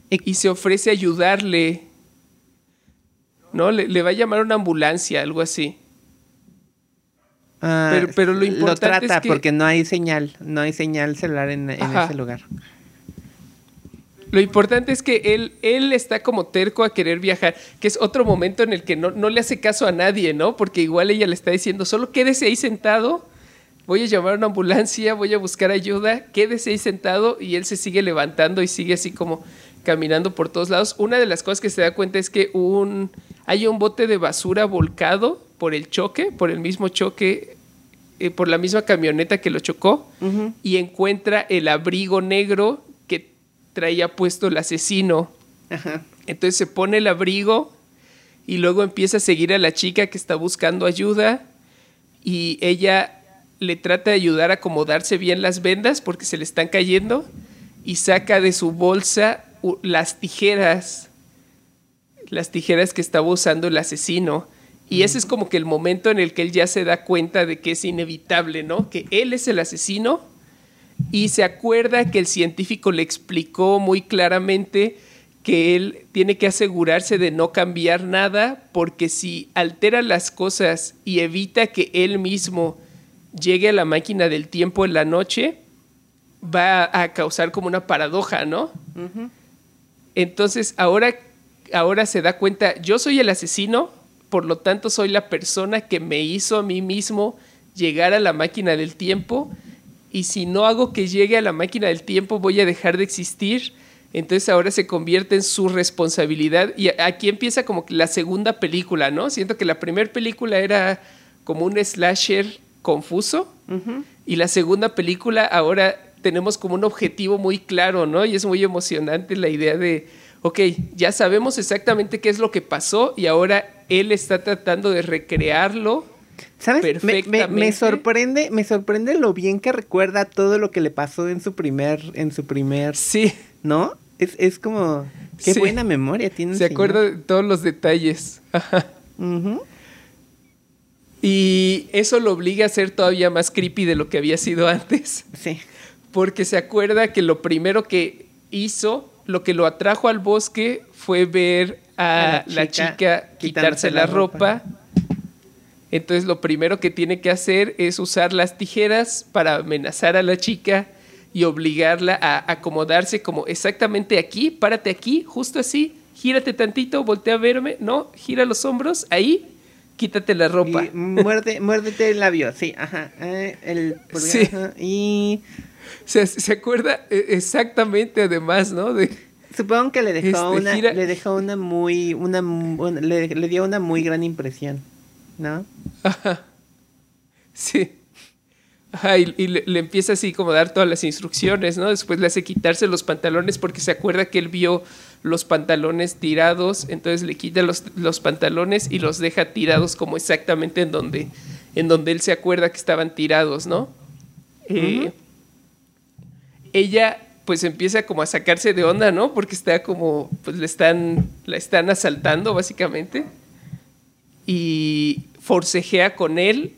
Y se ofrece a ayudarle. ¿No? Le, va a llamar una ambulancia, algo así.
Ah, pero, lo importante trata es que, porque no hay señal, no hay señal celular en, ese lugar.
Lo importante es que él, él está como terco a querer viajar, que es otro momento en el que no, no le hace caso a nadie, ¿no? Porque igual ella le está diciendo, solo quédese ahí sentado voy a llamar a una ambulancia, voy a buscar ayuda, quédese ahí sentado y él se sigue levantando y sigue así como caminando por todos lados. Una de las cosas que se da cuenta es que un, hay un bote de basura volcado por el choque, por el mismo choque, eh, por la misma camioneta que lo chocó, y encuentra el abrigo negro que traía puesto el asesino. Entonces se pone el abrigo y luego empieza a seguir a la chica que está buscando ayuda y ella le trata de ayudar a acomodarse bien las vendas porque se le están cayendo y saca de su bolsa las tijeras, las tijeras que estaba usando el asesino. Y ese es como que el momento en el que él ya se da cuenta de que es inevitable, ¿no? Que él es el asesino y se acuerda que el científico le explicó muy claramente que él tiene que asegurarse de no cambiar nada porque si altera las cosas y evita que él mismo llegue a la máquina del tiempo en la noche, va a causar como una paradoja, ¿no? Entonces, ahora, ahora se da cuenta, yo soy el asesino, por lo tanto soy la persona que me hizo a mí mismo llegar a la máquina del tiempo, y si no hago que llegue a la máquina del tiempo, voy a dejar de existir. Entonces ahora se convierte en su responsabilidad. Y aquí empieza como la segunda película, ¿no? Siento que la primera película era como un slasher confuso. Y la segunda película ahora tenemos como un objetivo muy claro, ¿no? Y es muy emocionante la idea de, ok, ya sabemos exactamente qué es lo que pasó y ahora él está tratando de recrearlo.
¿Sabes? Perfectamente. Me, sorprende, me sorprende lo bien que recuerda todo lo que le pasó en su primer, en su primer.
Sí.
¿No? Es, como. Qué buena memoria tiene.
Se acuerda de todos los detalles. Ajá. Y eso lo obliga a ser todavía más creepy de lo que había sido antes.
Sí.
Porque se acuerda que lo primero que hizo, lo que lo atrajo al bosque fue ver a, la, chica quitarse la, ropa. Entonces lo primero que tiene que hacer es usar las tijeras para amenazar a la chica y obligarla a acomodarse como exactamente aquí, párate aquí, justo así, gírate tantito, voltea a verme, no, gira los hombros, ahí, quítate la ropa.
Y muerde, muérdete el labio, sí, ajá. Eh, el
sí.
y...
Se, se acuerda e, exactamente además, ¿no? De,
Supongo que le dejó este, una, le dejó una muy, una, le, le, dio una muy gran impresión, ¿no?
Ajá. Sí. Ajá, y, le, empieza así como a dar todas las instrucciones, ¿no? Después le hace quitarse los pantalones porque se acuerda que él vio los pantalones tirados, entonces le quita los, los pantalones y los deja tirados como exactamente en donde, en donde él se acuerda que estaban tirados, ¿no? Eh, ella pues empieza como a sacarse de onda, ¿no? Porque está como, pues le están, la están asaltando básicamente. Y forcejea con él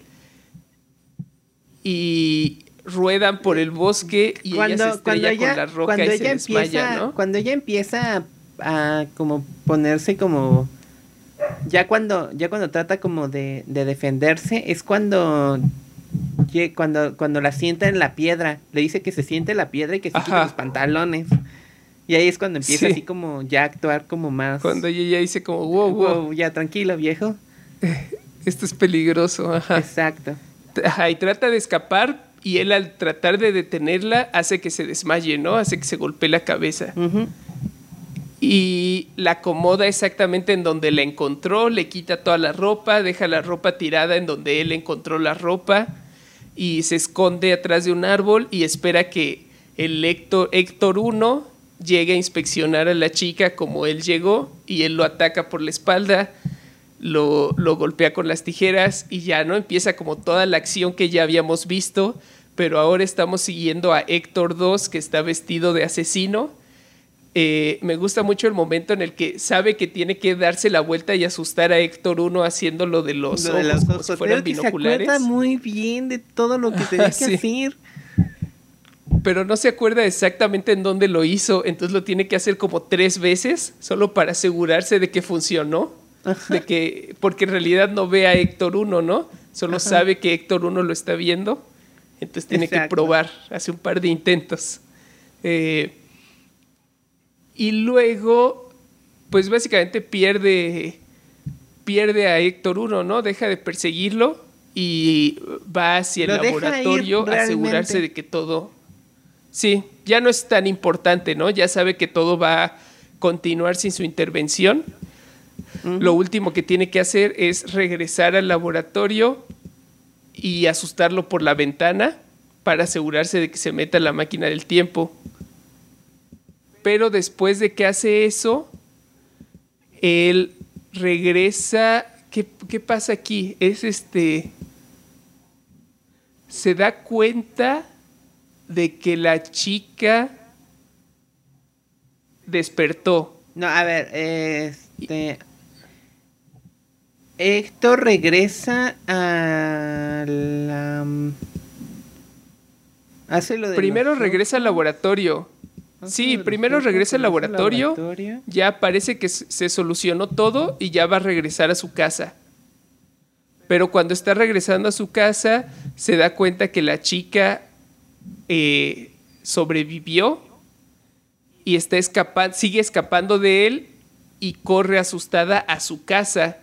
y ruedan por el bosque y ella se estrella con la roca y se desmaya, ¿no?
Cuando ella empieza a, como ponerse como ya cuando ya cuando trata como de, defenderse es cuando cuando cuando la sienta en la piedra le dice que se siente la piedra y que se quita los pantalones. Y ahí es cuando empieza así como ya a actuar como más
cuando ella ya dice como wow wow,
ya tranquilo viejo
esto es peligroso ajá.
Exacto.
Y trata de escapar y él al tratar de detenerla hace que se desmaye, ¿no? Hace que se golpee la cabeza. Y la acomoda exactamente en donde la encontró, le quita toda la ropa, deja la ropa tirada en donde él encontró la ropa y se esconde atrás de un árbol y espera que el Héctor, Héctor 1 llegue a inspeccionar a la chica como él llegó y él lo ataca por la espalda lo, golpea con las tijeras y ya no empieza como toda la acción que ya habíamos visto, pero ahora estamos siguiendo a Héctor 2 que está vestido de asesino. Eh, me gusta mucho el momento en el que sabe que tiene que darse la vuelta y asustar a Héctor 1 haciendo lo de los ojos, como si fueran binoculares.
Se acuerda muy bien de todo lo que tenía que hacer.
pero no se acuerda exactamente en dónde lo hizo, entonces lo tiene que hacer como tres veces, solo para asegurarse de que funcionó, de que, porque en realidad no ve a Héctor 1, ¿no? Solo sabe que Héctor 1 lo está viendo, entonces tiene que probar, hace un par de intentos. Eh, y luego, pues básicamente pierde, pierde a Héctor 1, ¿no? Deja de perseguirlo y va hacia el laboratorio a asegurarse de que todo... Sí, ya no es tan importante, ¿no? Ya sabe que todo va a continuar sin su intervención. Lo último que tiene que hacer es regresar al laboratorio y asustarlo por la ventana para asegurarse de que se meta la máquina del tiempo. Pero después de que hace eso, él regresa. ¿Qué, qué pasa aquí? Es este. Se da cuenta de que la chica despertó.
No, a ver, este. Héctor regresa a la.
Hace lo de Primero regresa al laboratorio. Sí, primero regresa al laboratorio, Ya parece que se solucionó todo y ya va a regresar a su casa. Pero cuando está regresando a su casa, se da cuenta que la chica eh, sobrevivió y está escapando, sigue escapando de él y corre asustada a su casa.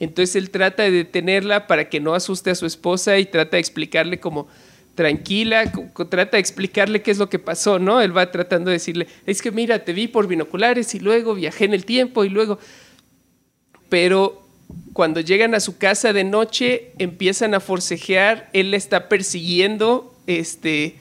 Entonces él trata de detenerla para que no asuste a su esposa y trata de explicarle como tranquila, trata de explicarle qué es lo que pasó, ¿no? Él va tratando de decirle, es que mira, te vi por binoculares y luego viajé en el tiempo y luego... Pero cuando llegan a su casa de noche, empiezan a forcejear, él la está persiguiendo, este,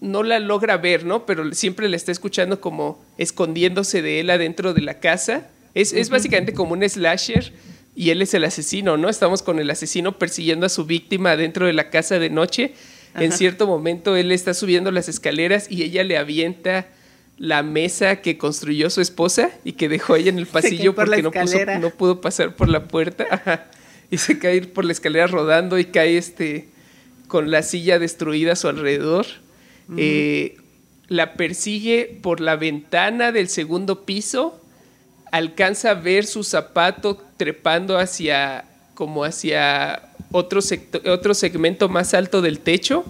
no la logra ver, ¿no? Pero siempre la está escuchando como escondiéndose de él adentro de la casa. Es, es básicamente como un slasher y él es el asesino, ¿no? Estamos con el asesino persiguiendo a su víctima dentro de la casa de noche. En cierto momento él está subiendo las escaleras y ella le avienta la mesa que construyó su esposa y que dejó ella en el pasillo porque no, no, pudo pasar por la puerta. Y se cae por la escalera rodando y cae este con la silla destruida a su alrededor. Eh, la persigue por la ventana del segundo piso alcanza a ver su zapato trepando hacia como hacia otro, otro segmento más alto del techo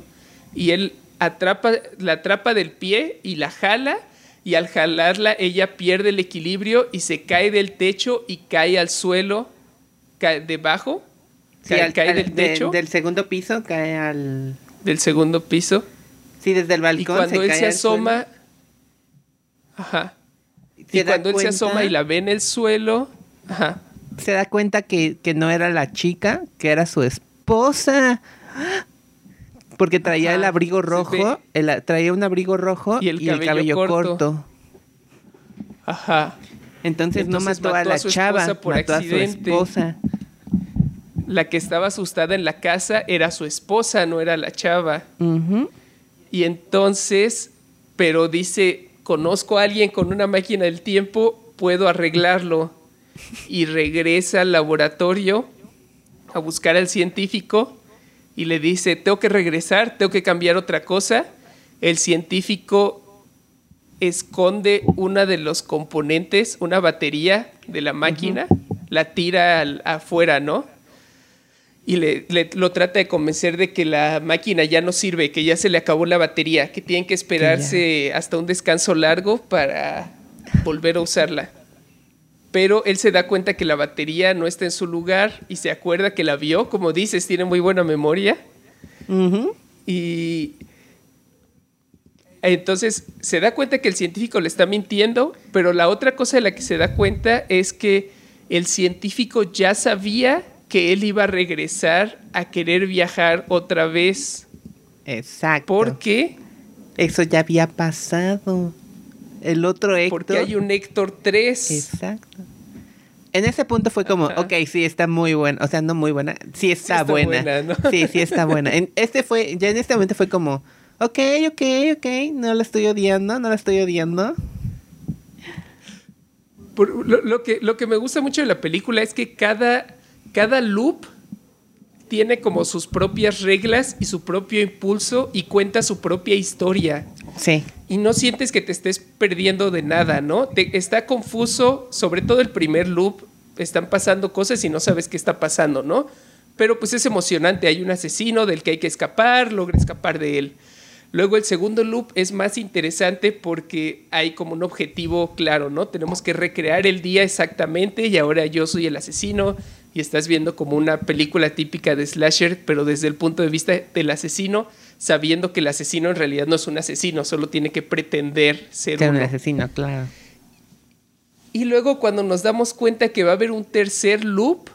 y él atrapa, la atrapa del pie y la jala y al jalarla ella pierde el equilibrio y se cae del techo y cae al suelo cae debajo
cae, del techo. del segundo piso cae al
del segundo piso.
Sí desde el balcón
y cuando él se asoma ajá y cuando él se asoma y la ve en el suelo,
se da cuenta que, no era la chica, que era su esposa. Porque traía el abrigo rojo, traía un abrigo rojo y el cabello, corto.
Ajá.
Entonces, no mató, a la chava, por mató a su esposa.
La que estaba asustada en la casa era su esposa, no era la chava. Y entonces, pero dice, conozco a alguien con una máquina del tiempo, puedo arreglarlo. Y regresa al laboratorio a buscar al científico y le dice, tengo que regresar, tengo que cambiar otra cosa. El científico esconde una de los componentes, una batería de la máquina, la tira afuera, ¿no? Y le, lo trata de convencer de que la máquina ya no sirve, que ya se le acabó la batería, que tienen que esperarse hasta un descanso largo para volver a usarla. Pero él se da cuenta que la batería no está en su lugar y se acuerda que la vio, como dices, tiene muy buena memoria. Y entonces se da cuenta que el científico le está mintiendo, pero la otra cosa de la que se da cuenta es que el científico ya sabía que él iba a regresar a querer viajar otra vez.
Exacto.
Porque
eso ya había pasado. El otro Héctor.
Porque hay un Héctor 3.
Exacto. En ese punto fue como, ok, sí, está muy buena. O sea, no muy buena. Sí está, buena. Sí, sí está buena. En este fue, ya en este momento fue como, ok, ok, ok, no la estoy odiando, no la estoy odiando.
lo, que, lo que me gusta mucho de la película es que cada cada loop tiene como sus propias reglas y su propio impulso y cuenta su propia historia.
Sí.
Y no sientes que te estés perdiendo de nada, ¿no? Te, está confuso, sobre todo el primer loop, están pasando cosas y no sabes qué está pasando, ¿no? Pero pues es emocionante, hay un asesino del que hay que escapar, logra escapar de él. Luego el segundo loop es más interesante porque hay como un objetivo claro, ¿no? Tenemos que recrear el día exactamente y ahora yo soy el asesino y estás viendo como una película típica de slasher, pero desde el punto de vista del asesino, sabiendo que el asesino en realidad no es un asesino, solo tiene que pretender ser
un asesino, claro.
Y luego cuando nos damos cuenta que va a haber un tercer loop,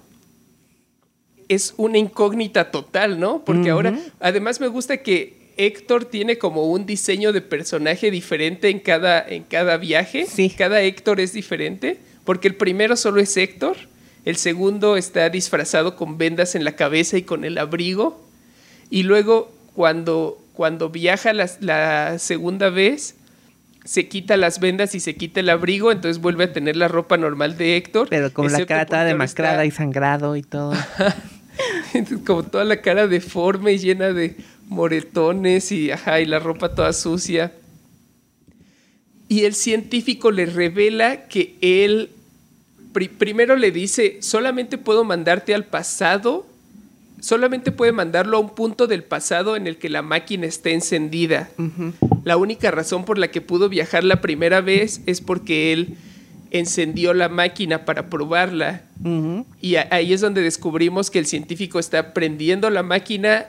es una incógnita total, ¿no? Porque ahora, además me gusta que Héctor tiene como un diseño de personaje diferente en cada, en cada viaje.
Sí.
Cada Héctor es diferente, porque el primero solo es Héctor, el segundo está disfrazado con vendas en la cabeza y con el abrigo, y luego cuando, cuando viaja la, la segunda vez, se quita las vendas y se quita el abrigo, entonces vuelve a tener la ropa normal de Héctor.
Pero con la cara toda demacrada y sangrado y todo.
como toda la cara deforme y llena de moretones y, ajá, y la ropa toda sucia. Y el científico le revela que él primero le dice, solamente puedo mandarte al pasado, solamente puede mandarlo a un punto del pasado en el que la máquina esté encendida. La única razón por la que pudo viajar la primera vez es porque él encendió la máquina para probarla. Y ahí es donde descubrimos que el científico está prendiendo la máquina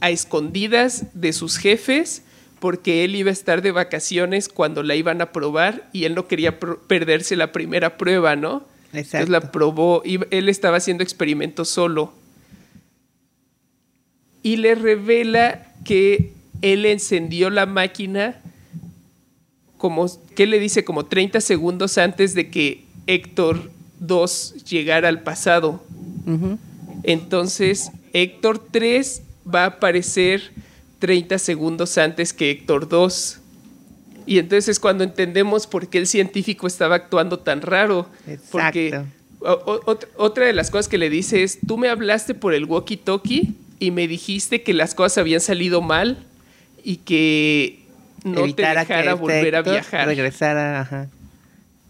a escondidas de sus jefes porque él iba a estar de vacaciones cuando la iban a probar y él no quería perderse la primera prueba, ¿no?
Exacto.
Entonces la probó y él estaba haciendo experimentos solo. Y le revela que él encendió la máquina como, ¿qué le dice? Como 30 segundos antes de que Héctor 2 llegara al pasado. Entonces, Héctor 3 va a aparecer 30 segundos antes que Héctor 2. Y entonces es cuando entendemos por qué el científico estaba actuando tan raro. Porque otra de las cosas que le dice es, tú me hablaste por el walkie-talkie y me dijiste que las cosas habían salido mal y que no te dejara volver a viajar.
Regresara, ajá.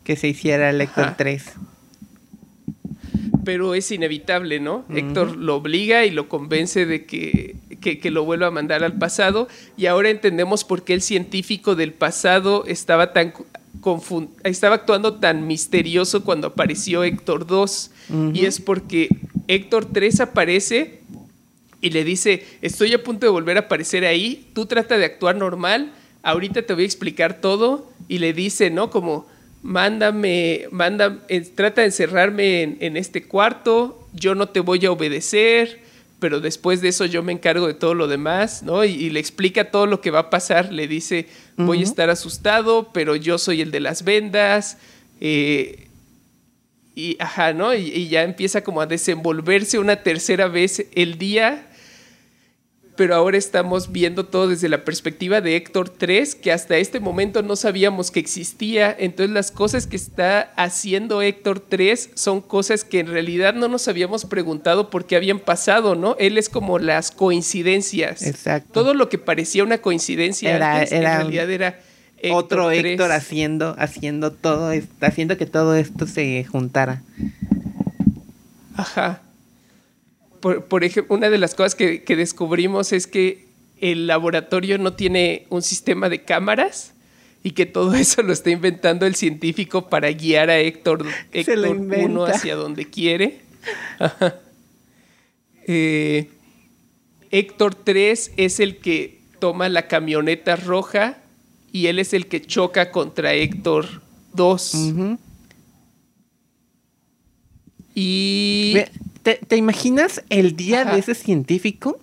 Que se hiciera el Héctor 3
pero es inevitable, ¿no? Héctor lo obliga y lo convence de que, que, lo vuelva a mandar al pasado. Y ahora entendemos por qué el científico del pasado estaba tan estaba actuando tan misterioso cuando apareció Héctor 2 y es porque Héctor 3 aparece y le dice, estoy a punto de volver a aparecer ahí, tú trata de actuar normal, ahorita te voy a explicar todo y le dice, ¿no? Como mándame, manda, eh, trata de encerrarme en, este cuarto, yo no te voy a obedecer, pero después de eso yo me encargo de todo lo demás, ¿no? Y, le explica todo lo que va a pasar, le dice, voy a estar asustado, pero yo soy el de las vendas, eh, y ajá, ¿no? y, ya empieza como a desenvolverse una tercera vez el día pero ahora estamos viendo todo desde la perspectiva de Héctor 3, que hasta este momento no sabíamos que existía. Entonces las cosas que está haciendo Héctor 3 son cosas que en realidad no nos habíamos preguntado por qué habían pasado, ¿no? Él es como las coincidencias.
Exacto.
Todo lo que parecía una coincidencia
era,
en realidad era
otro Héctor haciendo, haciendo todo, haciendo que todo esto se juntara.
Ajá por, ejemplo, una de las cosas que, descubrimos es que el laboratorio no tiene un sistema de cámaras y que todo eso lo está inventando el científico para guiar a Héctor, Héctor 1 hacia donde quiere. Eh, Héctor 3 es el que toma la camioneta roja y él es el que choca contra Héctor 2. Y...
¿Te, imaginas el día de ese científico?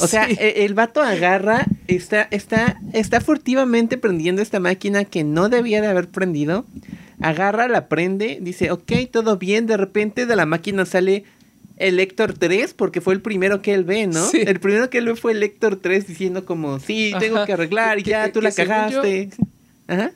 O sea, e, el, vato agarra, está, está, está furtivamente prendiendo esta máquina que no debía de haber prendido. Agarra, la prende, dice, ok, todo bien. De repente de la máquina sale el Héctor 3, porque fue el primero que él ve, ¿no? El primero que él ve fue el Héctor 3 diciendo como, sí, tengo que arreglar, y ya, tú la cagaste. Ajá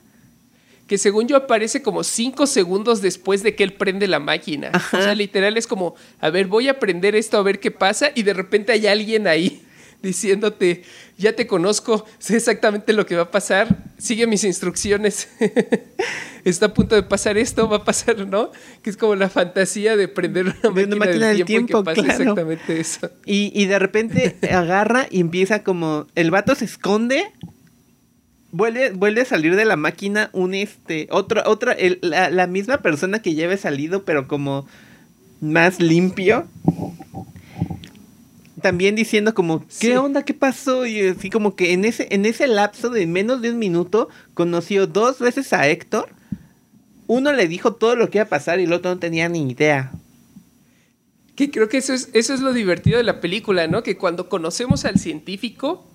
que según yo aparece como cinco segundos después de que él prende la máquina. O sea, literal es como, a ver, voy a prender esto a ver qué pasa y de repente hay alguien ahí diciéndote, ya te conozco, sé exactamente lo que va a pasar, sigue mis instrucciones. Está a punto de pasar esto, va a pasar, ¿no? Que es como la fantasía de prender una, máquina, del, tiempo, que pasa exactamente eso.
Y, y de repente agarra y empieza como, el vato se esconde Vuelve, vuelve, a salir de la máquina un este, otra, otra, la, misma persona que lleve salido, pero como más limpio. También diciendo como, ¿qué onda? ¿Qué pasó? Y así como que en ese, en ese lapso de menos de un minuto conoció dos veces a Héctor. Uno le dijo todo lo que iba a pasar y el otro no tenía ni idea.
Que creo que eso es, eso es lo divertido de la película, ¿no? Que cuando conocemos al científico,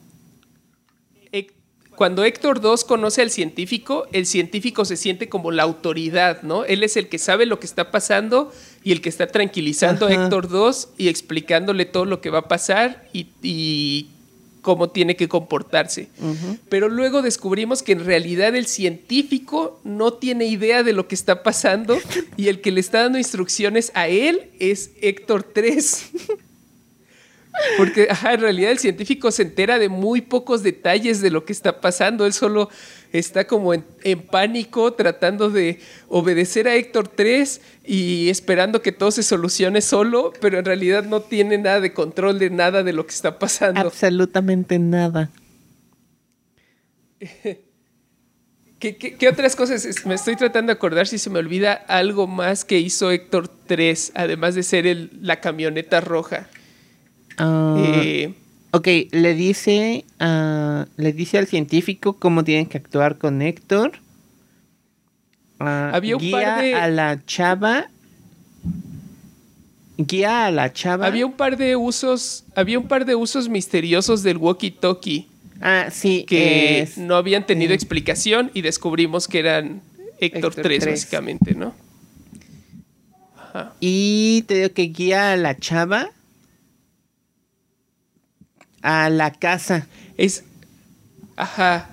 cuando Héctor 2 conoce al científico, el científico se siente como la autoridad, ¿no? Él es el que sabe lo que está pasando y el que está tranquilizando a Héctor 2 y explicándole todo lo que va a pasar y, cómo tiene que comportarse. Pero luego descubrimos que en realidad el científico no tiene idea de lo que está pasando y el que le está dando instrucciones a él es Héctor 3. Porque en realidad el científico se entera de muy pocos detalles de lo que está pasando. Él solo está como en, pánico tratando de obedecer a Héctor 3 y esperando que todo se solucione solo, pero en realidad no tiene nada de control de nada de lo que está pasando.
Absolutamente nada.
¿Qué, qué otras cosas? Me estoy tratando de acordar si se me olvida algo más que hizo Héctor 3, además de ser el, la camioneta roja.
Eh, ok, le dice, le dice al científico cómo tienen que actuar con Héctor. Ah, había un guía par de... a la chava. Guía a la chava.
Había un par de usos, había un par de usos misteriosos del walkie-talkie.
Ah, sí.
Que no habían tenido explicación y descubrimos que eran Héctor, 3, básicamente, ¿no?
Y te digo que guía a la chava a la casa.
Es. Ajá.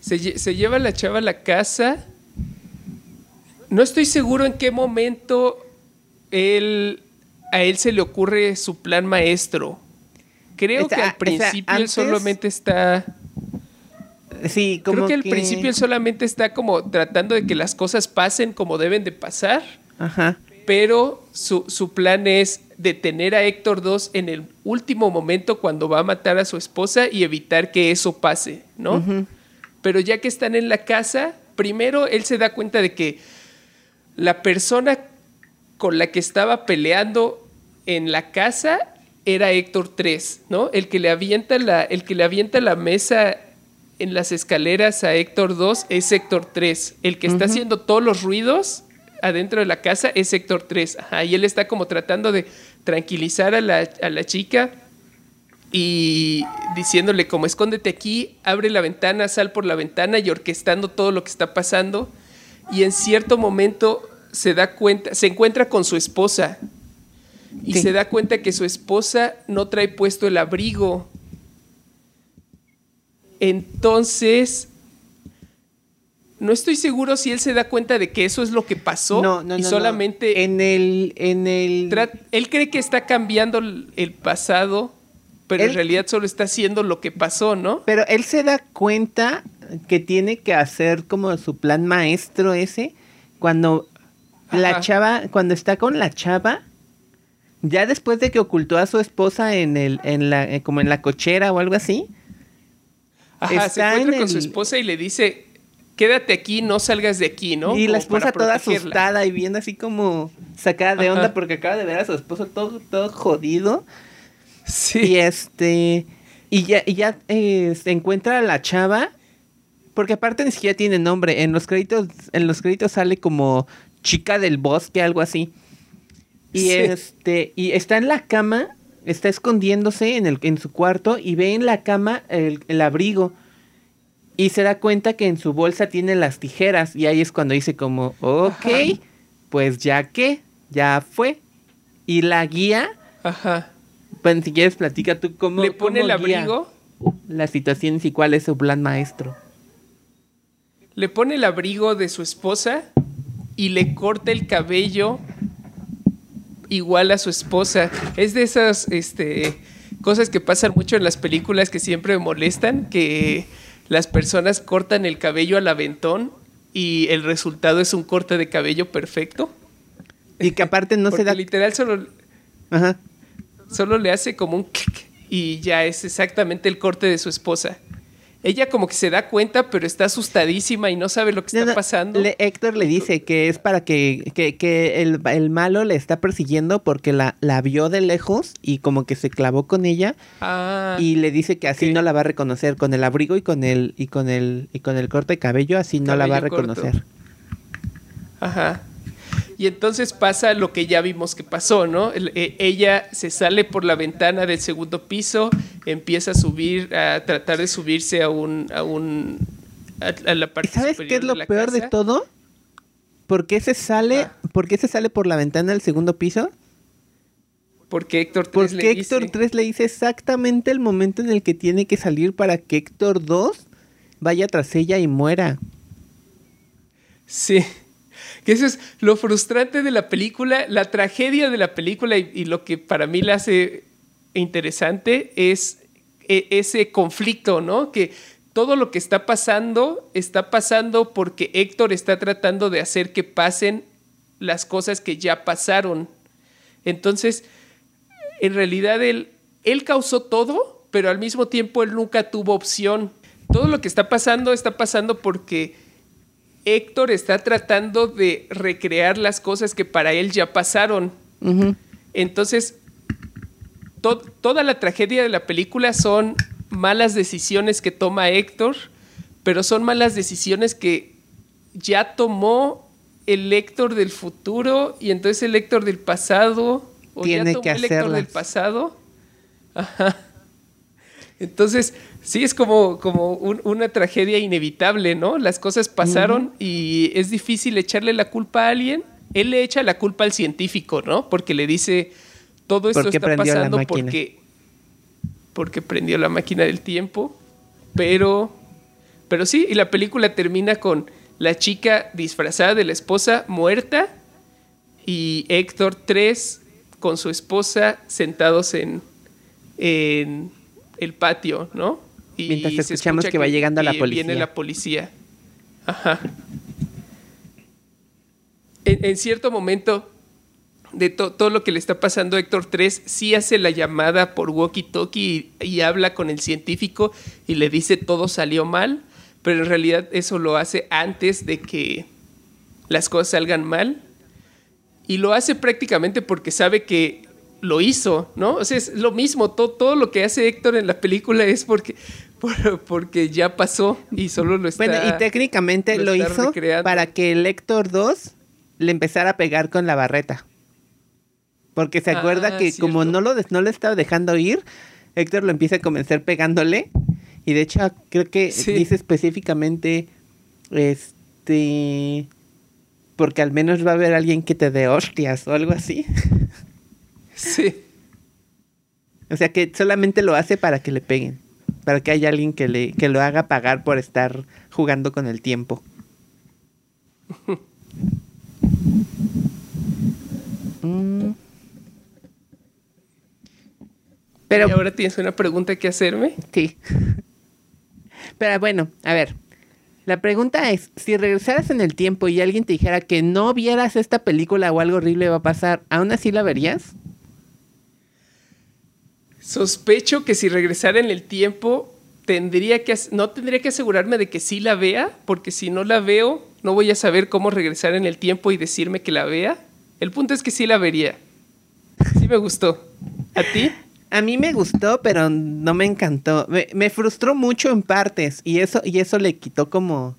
Se, se lleva la chava a la casa. No estoy seguro en qué momento él, a él se le ocurre su plan maestro. Creo que al principio él solamente está.
Sí, como
Creo que al principio él solamente está como tratando de que las cosas pasen como deben de pasar.
Ajá.
Pero su, su plan es detener a Héctor 2 en el último momento cuando va a matar a su esposa y evitar que eso pase, ¿no? Pero ya que están en la casa, primero él se da cuenta de que la persona con la que estaba peleando en la casa era Héctor 3, ¿no? El que le avienta la, el que le avienta la mesa en las escaleras a Héctor 2 es Héctor 3. El que está haciendo todos los ruidos adentro de la casa es Héctor 3. Ajá, y él está como tratando de tranquilizar a la, a la chica y diciéndole como escóndete aquí, abre la ventana, sal por la ventana y orquestando todo lo que está pasando. Y en cierto momento se da cuenta, se encuentra con su esposa y se da cuenta que su esposa no trae puesto el abrigo. Entonces no estoy seguro si él se da cuenta de que eso es lo que pasó.
No, no,
y solamente.
En el. En el...
Él cree que está cambiando el pasado, pero en realidad solo está haciendo lo que pasó, ¿no?
Pero él se da cuenta que tiene que hacer como su plan maestro ese. Cuando la chava. Cuando está con la chava. Ya después de que ocultó a su esposa en el, en la, eh, como en la cochera o algo así.
Ajá, se encuentra con su esposa y le dice, quédate aquí, no salgas de aquí, ¿no?
Y la esposa toda asustada y viendo así como sacada de onda porque acaba de ver a su esposo todo, todo jodido. Sí. Y este. Y ya, y ya eh, se encuentra a la chava. Porque aparte ni siquiera tiene nombre. En los créditos, en los créditos sale como chica del bosque, algo así. Y este. Y está en la cama. Está escondiéndose en, el, en su cuarto. Y ve en la cama el, el abrigo y se da cuenta que en su bolsa tiene las tijeras y ahí es cuando dice como, ok, pues ya que, ya fue. Y la guía,
Ajá.
Pues si quieres platica tú cómo...
¿Le pone el abrigo?
Las situaciones y cuál es su plan maestro.
le pone el abrigo de su esposa y le corta el cabello igual a su esposa. Es de esas este, cosas que pasan mucho en las películas que siempre me molestan, que las personas cortan el cabello al aventón y el resultado es un corte de cabello perfecto.
Y que aparte no se da...
Literal solo...
Ajá.
Solo le hace como un clic y ya es exactamente el corte de su esposa. Ella como que se da cuenta, pero está asustadísima y no sabe lo que está pasando.
Héctor le dice que es para que, que, el, malo le está persiguiendo porque la, la, vio de lejos y como que se clavó con ella.
Ah,
y le dice que así no la va a reconocer. Con el abrigo y con el, y con el, y con el corte de cabello, así no la va a reconocer.
Ajá. Y entonces pasa lo que ya vimos que pasó, ¿no? Eh, ella se sale por la ventana del segundo piso, empieza a subir, a tratar de subirse a un, a un, a, la parte
¿Sabes qué es lo peor de todo? ¿Por qué se sale, ah. ¿por qué se sale por la ventana del segundo piso?
Porque Héctor 3
Porque Héctor 3 le dice exactamente el momento en el que tiene que salir para que Héctor 2 vaya tras ella y muera.
Sí. Que eso es lo frustrante de la película, la tragedia de la película y, lo que para mí la hace interesante es e, ese conflicto, ¿no? Que todo lo que está pasando está pasando porque Héctor está tratando de hacer que pasen las cosas que ya pasaron. Entonces, en realidad él, él causó todo, pero al mismo tiempo él nunca tuvo opción. Todo lo que está pasando está pasando porque Héctor está tratando de recrear las cosas que para él ya pasaron. Entonces, toda la tragedia de la película son malas decisiones que toma Héctor, pero son malas decisiones que ya tomó el Héctor del futuro y entonces el Héctor del pasado, o
Tiene
ya tomó
que
el Héctor del pasado. Ajá. Entonces, sí es como, como una tragedia inevitable, ¿no? Las cosas pasaron y es difícil echarle la culpa a alguien. Él le echa la culpa al científico, ¿no? Porque le dice, todo esto está pasando porque, porque prendió la máquina del tiempo. Pero, pero sí, y la película termina con la chica disfrazada de la esposa muerta y Héctor 3 con su esposa sentados en, en el patio, ¿no?
Y Mientras escuchamos que, va llegando la policía.
Viene la policía. Ajá. En, cierto momento de todo lo que le está pasando a Héctor 3, sí hace la llamada por walkie-talkie y, y, habla con el científico y le dice todo salió mal, pero en realidad eso lo hace antes de que las cosas salgan mal. Y lo hace prácticamente porque sabe que lo hizo, ¿no? O sea, es lo mismo, todo, todo lo que hace Héctor en la película es porque, porque ya pasó y solo lo está.
Bueno, y técnicamente lo, hizo para que el Héctor 2 le empezara a pegar con la barreta. Porque se acuerda ah, que como no lo, no lo estaba dejando ir, Héctor lo empieza a convencer pegándole. Y de hecho, creo que dice específicamente, este, porque al menos va a haber alguien que te dé hostias o algo así.
Sí.
O sea que solamente lo hace para que le peguen. Para que haya alguien que, le, que lo haga pagar por estar jugando con el tiempo.
Mm. Pero, ¿Y ahora tienes una pregunta que hacerme?
Sí. Pero bueno, a ver. La pregunta es, si regresaras en el tiempo y alguien te dijera que no vieras esta película o algo horrible va a pasar, ¿aún así la verías?
Sospecho que si regresara en el tiempo, tendría que, no tendría que asegurarme de que sí la vea, porque si no la veo, no voy a saber cómo regresar en el tiempo y decirme que la vea. El punto es que sí la vería. Sí me gustó. ¿A ti?
A mí me gustó, pero no me encantó. Me, frustró mucho en partes y eso, y eso le quitó como...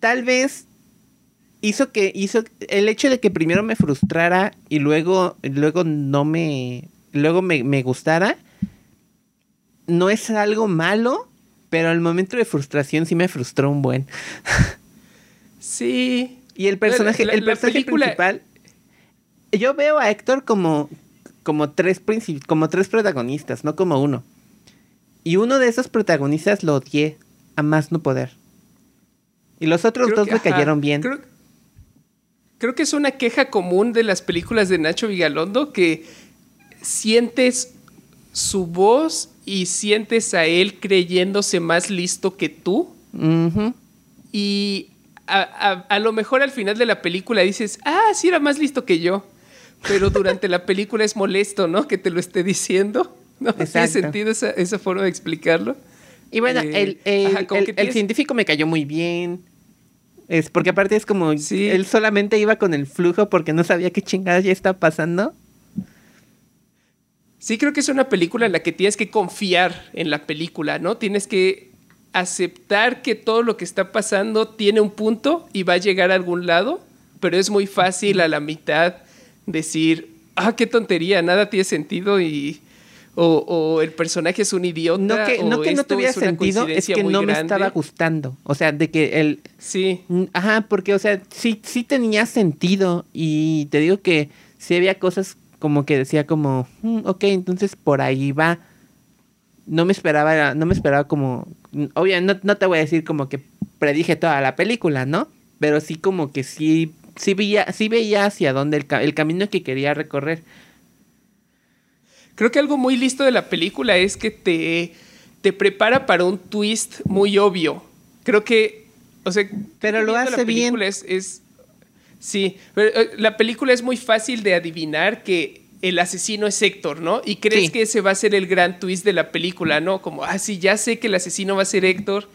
Tal vez hizo que hizo el hecho de que primero me frustrara y luego luego no me luego me, gustara, no es algo malo, pero al momento de frustración sí me frustró un buen.
sí.
Y el personaje, el personaje principal. Yo veo a Héctor como, como, tres como tres protagonistas, no como uno. Y uno de esos protagonistas lo odié a más no poder. Y los otros
Creo
dos
que-
me
ajá,
cayeron bien.
Creo, creo que es una queja común de las películas de Nacho Vigalondo que sientes su voz y sientes a él creyéndose más listo que tú. Y a, a- a lo mejor al final de la película dices, ah, sí era más listo que yo. Pero durante la película es molesto, ¿no? Que te lo esté diciendo. ¿No tiene sentido esa, esa forma de explicarlo?
Y bueno,
Eh,
el, el-
ajá, como
el-
que
el
tienes-
científico me cayó muy bien. Es porque aparte es como
Sí.
él solamente iba con el flujo porque no sabía qué chingadas ya estaba pasando.
Sí, creo que es una película en la que tienes que confiar en la película, ¿no? Tienes que aceptar que todo lo que está pasando tiene un punto y va a llegar a algún lado, pero es muy fácil a la mitad decir, ah, qué tontería, nada tiene sentido y... O, o el personaje es un idiota.
No que, no, que no tuviera sentido, es que no me estaba gustando. O sea, de que el...
Sí,
Ajá, porque, o sea, sí, sí tenía sentido y te digo que sí había cosas como que decía como, "Mm, ok, entonces por ahí va. No me esperaba, no me esperaba como, obviamente no, no te voy a decir como que predije toda la película, ¿no? Pero sí como que sí, sí veía, sí veía hacia dónde el, el camino que quería recorrer.
Creo que algo muy listo de la película es que te, te prepara para un twist muy obvio. Creo que, o sea,
Pero lo
viendo la
hace bien.
película Es, es- sí, pero, eh, la película es muy fácil de adivinar que el asesino es Héctor, ¿no? Y crees
Sí.
que ese va a ser el gran twist de la película, ¿no? Como, ah, sí, ya sé que el asesino va a ser Héctor,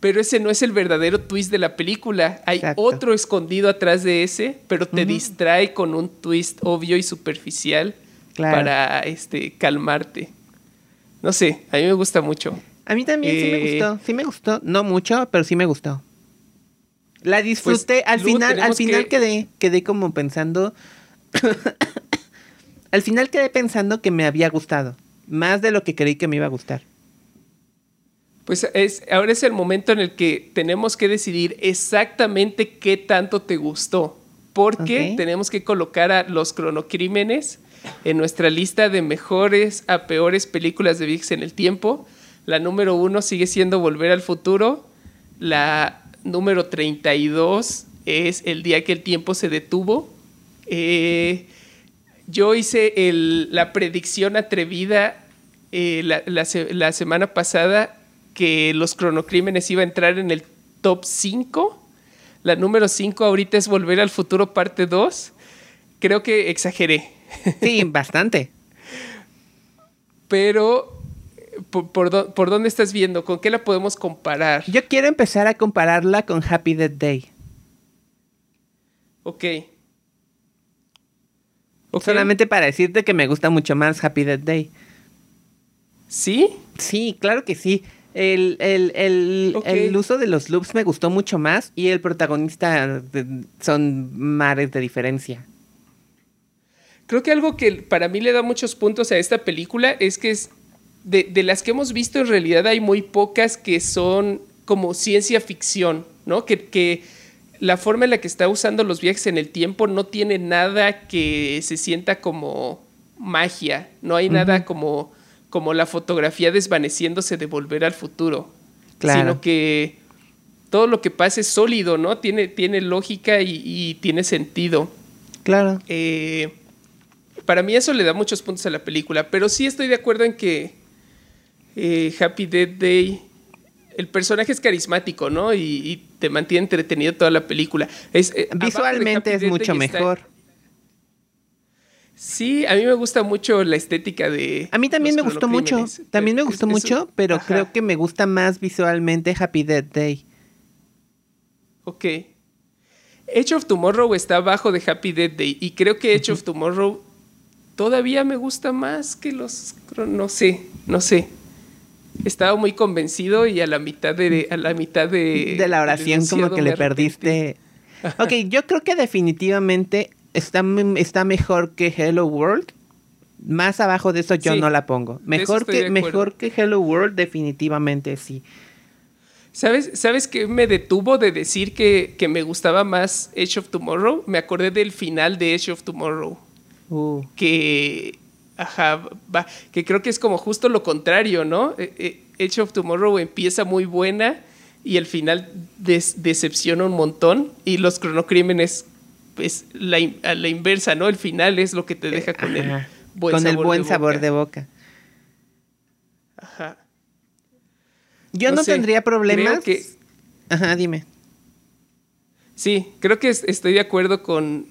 pero ese no es el verdadero twist de la película. Hay
Exacto.
otro escondido atrás de ese, pero te distrae con un twist obvio y superficial
Claro.
para este calmarte. No sé, a mí me gusta mucho.
A mí también sí me
Eh,
gustó, sí me gustó, no mucho, pero sí me gustó. La disfruté, al
Pues,
final, al final
que-
quedé, quedé como pensando, al final quedé pensando que me había gustado, más de lo que creí que me iba a gustar.
Pues es, ahora es el momento en el que tenemos que decidir exactamente qué tanto te gustó. Porque tenemos que colocar a los cronocrímenes en nuestra lista de mejores a peores películas de VIX en el tiempo. La número uno sigue siendo Volver al Futuro. La número 32 es El día que el tiempo se detuvo. Eh, yo hice el- la predicción atrevida eh, la, la semana pasada que los cronocrímenes iba a entrar en el top 5. La número 5 ahorita es Volver al Futuro parte 2. Creo que exageré,
Sí, bastante.
pero ¿por, por, por dónde estás viendo? ¿Con qué la podemos comparar?
Yo quiero empezar a compararla con Happy Death Day.
Ok. Ok.
Solamente para decirte que me gusta mucho más Happy Death Day.
¿Sí?
Sí, claro que sí. El, el, el, el uso de los loops me gustó mucho más y el protagonista de- son mares de diferencia.
Creo que algo que para mí le da muchos puntos a esta película es que es de, de las que hemos visto en realidad hay muy pocas que son como ciencia ficción, ¿no? Que, que la forma en la que está usando los viajes en el tiempo no tiene nada que se sienta como magia, no hay nada como, como la fotografía desvaneciéndose de volver al futuro,
Claro.
sino que todo lo que pasa es sólido, ¿no? Tiene, tiene lógica y- y tiene sentido.
Claro.
Eh, para mí eso le da muchos puntos a la película, pero sí estoy de acuerdo en que eh, Happy Death Day, el personaje es carismático, ¿no? Y, y te mantiene entretenido toda la película. Es, eh,
Visualmente es mucho
Day está-
mejor.
Sí, a mí me gusta mucho la estética de...
A mí también me gustó mucho. También me gustó
es-
mucho, pero
ajá,
creo que me gusta más visualmente Happy Death Day.
Ok. Edge of Tomorrow está abajo de Happy Death Day y creo que Edge of Tomorrow todavía me gusta más que los... No sé, no sé. Estaba muy convencido y a la mitad de, a la mitad de,
de la oración como que le perdiste. Ok, yo creo que definitivamente está, está mejor que Hello World. Más abajo de eso yo
Sí,
no la pongo. Mejor que, mejor que Hello World, definitivamente sí.
¿Sabes, ¿Sabes qué me detuvo de decir que, que me gustaba más Edge of Tomorrow? Me acordé del final de Edge of Tomorrow.
Uh,
que ajá, va, que creo que es como justo lo contrario, ¿no? Eh, eh, Edge of Tomorrow empieza muy buena y al final decepciona un montón y los cronocrímenes pues la, a la inversa, ¿no? El final es lo que te deja con el
buen con sabor el buen de sabor de boca. Ajá. Yo no, tendría problemas. Que... Ajá, dime.
Sí, creo que estoy de acuerdo con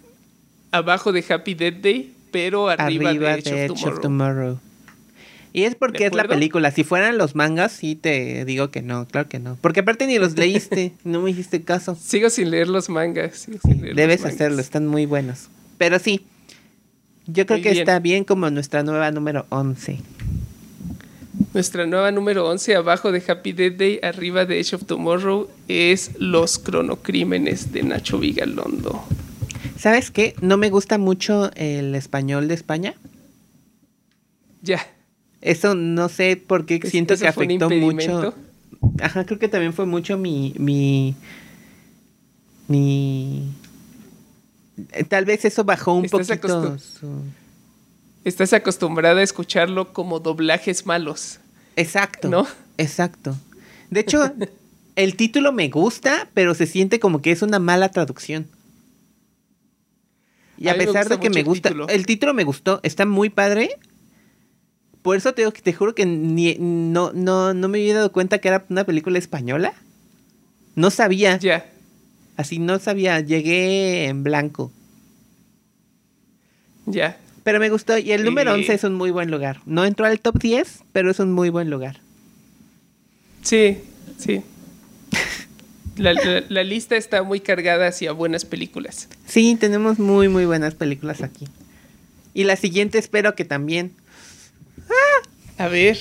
abajo de Happy Death Day, pero arriba, de, Edge, of Tomorrow.
Y es porque es la película. Si fueran los mangas, sí te digo que no, claro que no. Porque aparte ni los leíste, no me hiciste caso.
Sigo sin leer los mangas.
debes hacerlo, están muy buenos. Pero sí, yo creo que está bien como nuestra nueva número 11.
Nuestra nueva número 11, abajo de Happy Death Day, arriba de Edge of Tomorrow, es Los Cronocrímenes de Nacho Vigalondo.
¿Sabes qué? No me gusta mucho el español de España.
Ya.
Eso no sé por qué siento que afectó mucho. Ajá, creo que también fue mucho mi. mi. mi. Tal vez eso bajó un poquito.
Estás acostumbrada a escucharlo como doblajes malos.
Exacto. ¿No? Exacto. De hecho, el título me gusta, pero se siente como que es una mala traducción. Y a, pesar de que me gusta, el título me gustó, está muy padre, por eso te, te juro que no, no, no me había dado cuenta que era una película española. No sabía. Ya. Así no sabía. Llegué en blanco.
Ya.
Pero me gustó. Y el número 11 es un muy buen lugar. No entró al top 10, pero es un muy buen lugar.
Sí, sí. La, la, lista está muy cargada hacia buenas películas.
Sí, tenemos muy, muy buenas películas aquí. Y la siguiente espero que también.
A ver.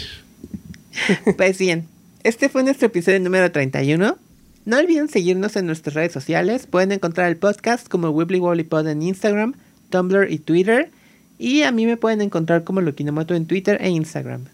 Pues bien, este fue nuestro episodio número 31. No olviden seguirnos en nuestras redes sociales. Pueden encontrar el podcast como Wibbly Wobbly Pod en Instagram, Tumblr y Twitter. Y a mí me pueden encontrar como Lokinomoto en Twitter e Instagram.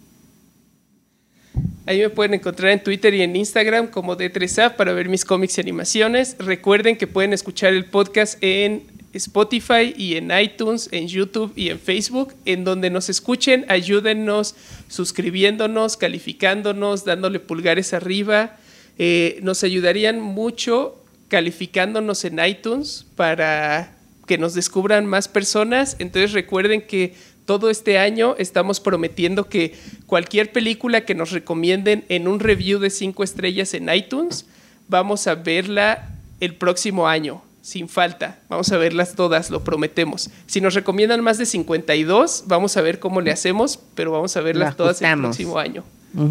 Ahí me pueden encontrar en Twitter y en Instagram como D3A para ver mis cómics y animaciones. Recuerden que pueden escuchar el podcast en Spotify y en iTunes, en YouTube y en Facebook, en donde nos escuchen, ayúdennos suscribiéndonos, calificándonos, dándole pulgares arriba. Eh, nos ayudarían mucho calificándonos en iTunes para que nos descubran más personas. Entonces recuerden que todo este año estamos prometiendo que cualquier película que nos recomienden en un review de cinco estrellas en iTunes, vamos a verla el próximo año sin falta. Vamos a verlas todas, lo prometemos. Si nos recomiendan más de 52, vamos a ver cómo le hacemos, pero vamos a verlas todas el próximo año.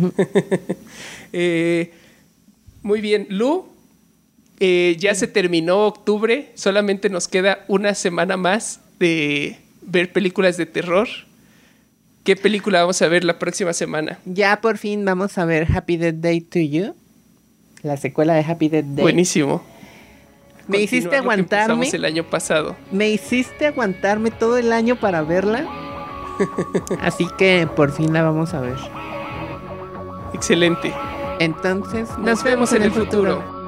Eh, muy bien, Lu, eh, ya se terminó octubre, solamente nos queda una semana más de ver películas de terror. ¿Qué película vamos a ver la próxima semana?
Ya por fin vamos a ver Happy Death Day to You, la secuela de Happy Death Day.
Buenísimo.
Me hiciste aguantarme.
el año pasado.
Me hiciste aguantarme todo el año para verla. Así que por fin la vamos a ver.
Excelente.
Entonces, nos, vemos, en, el futuro.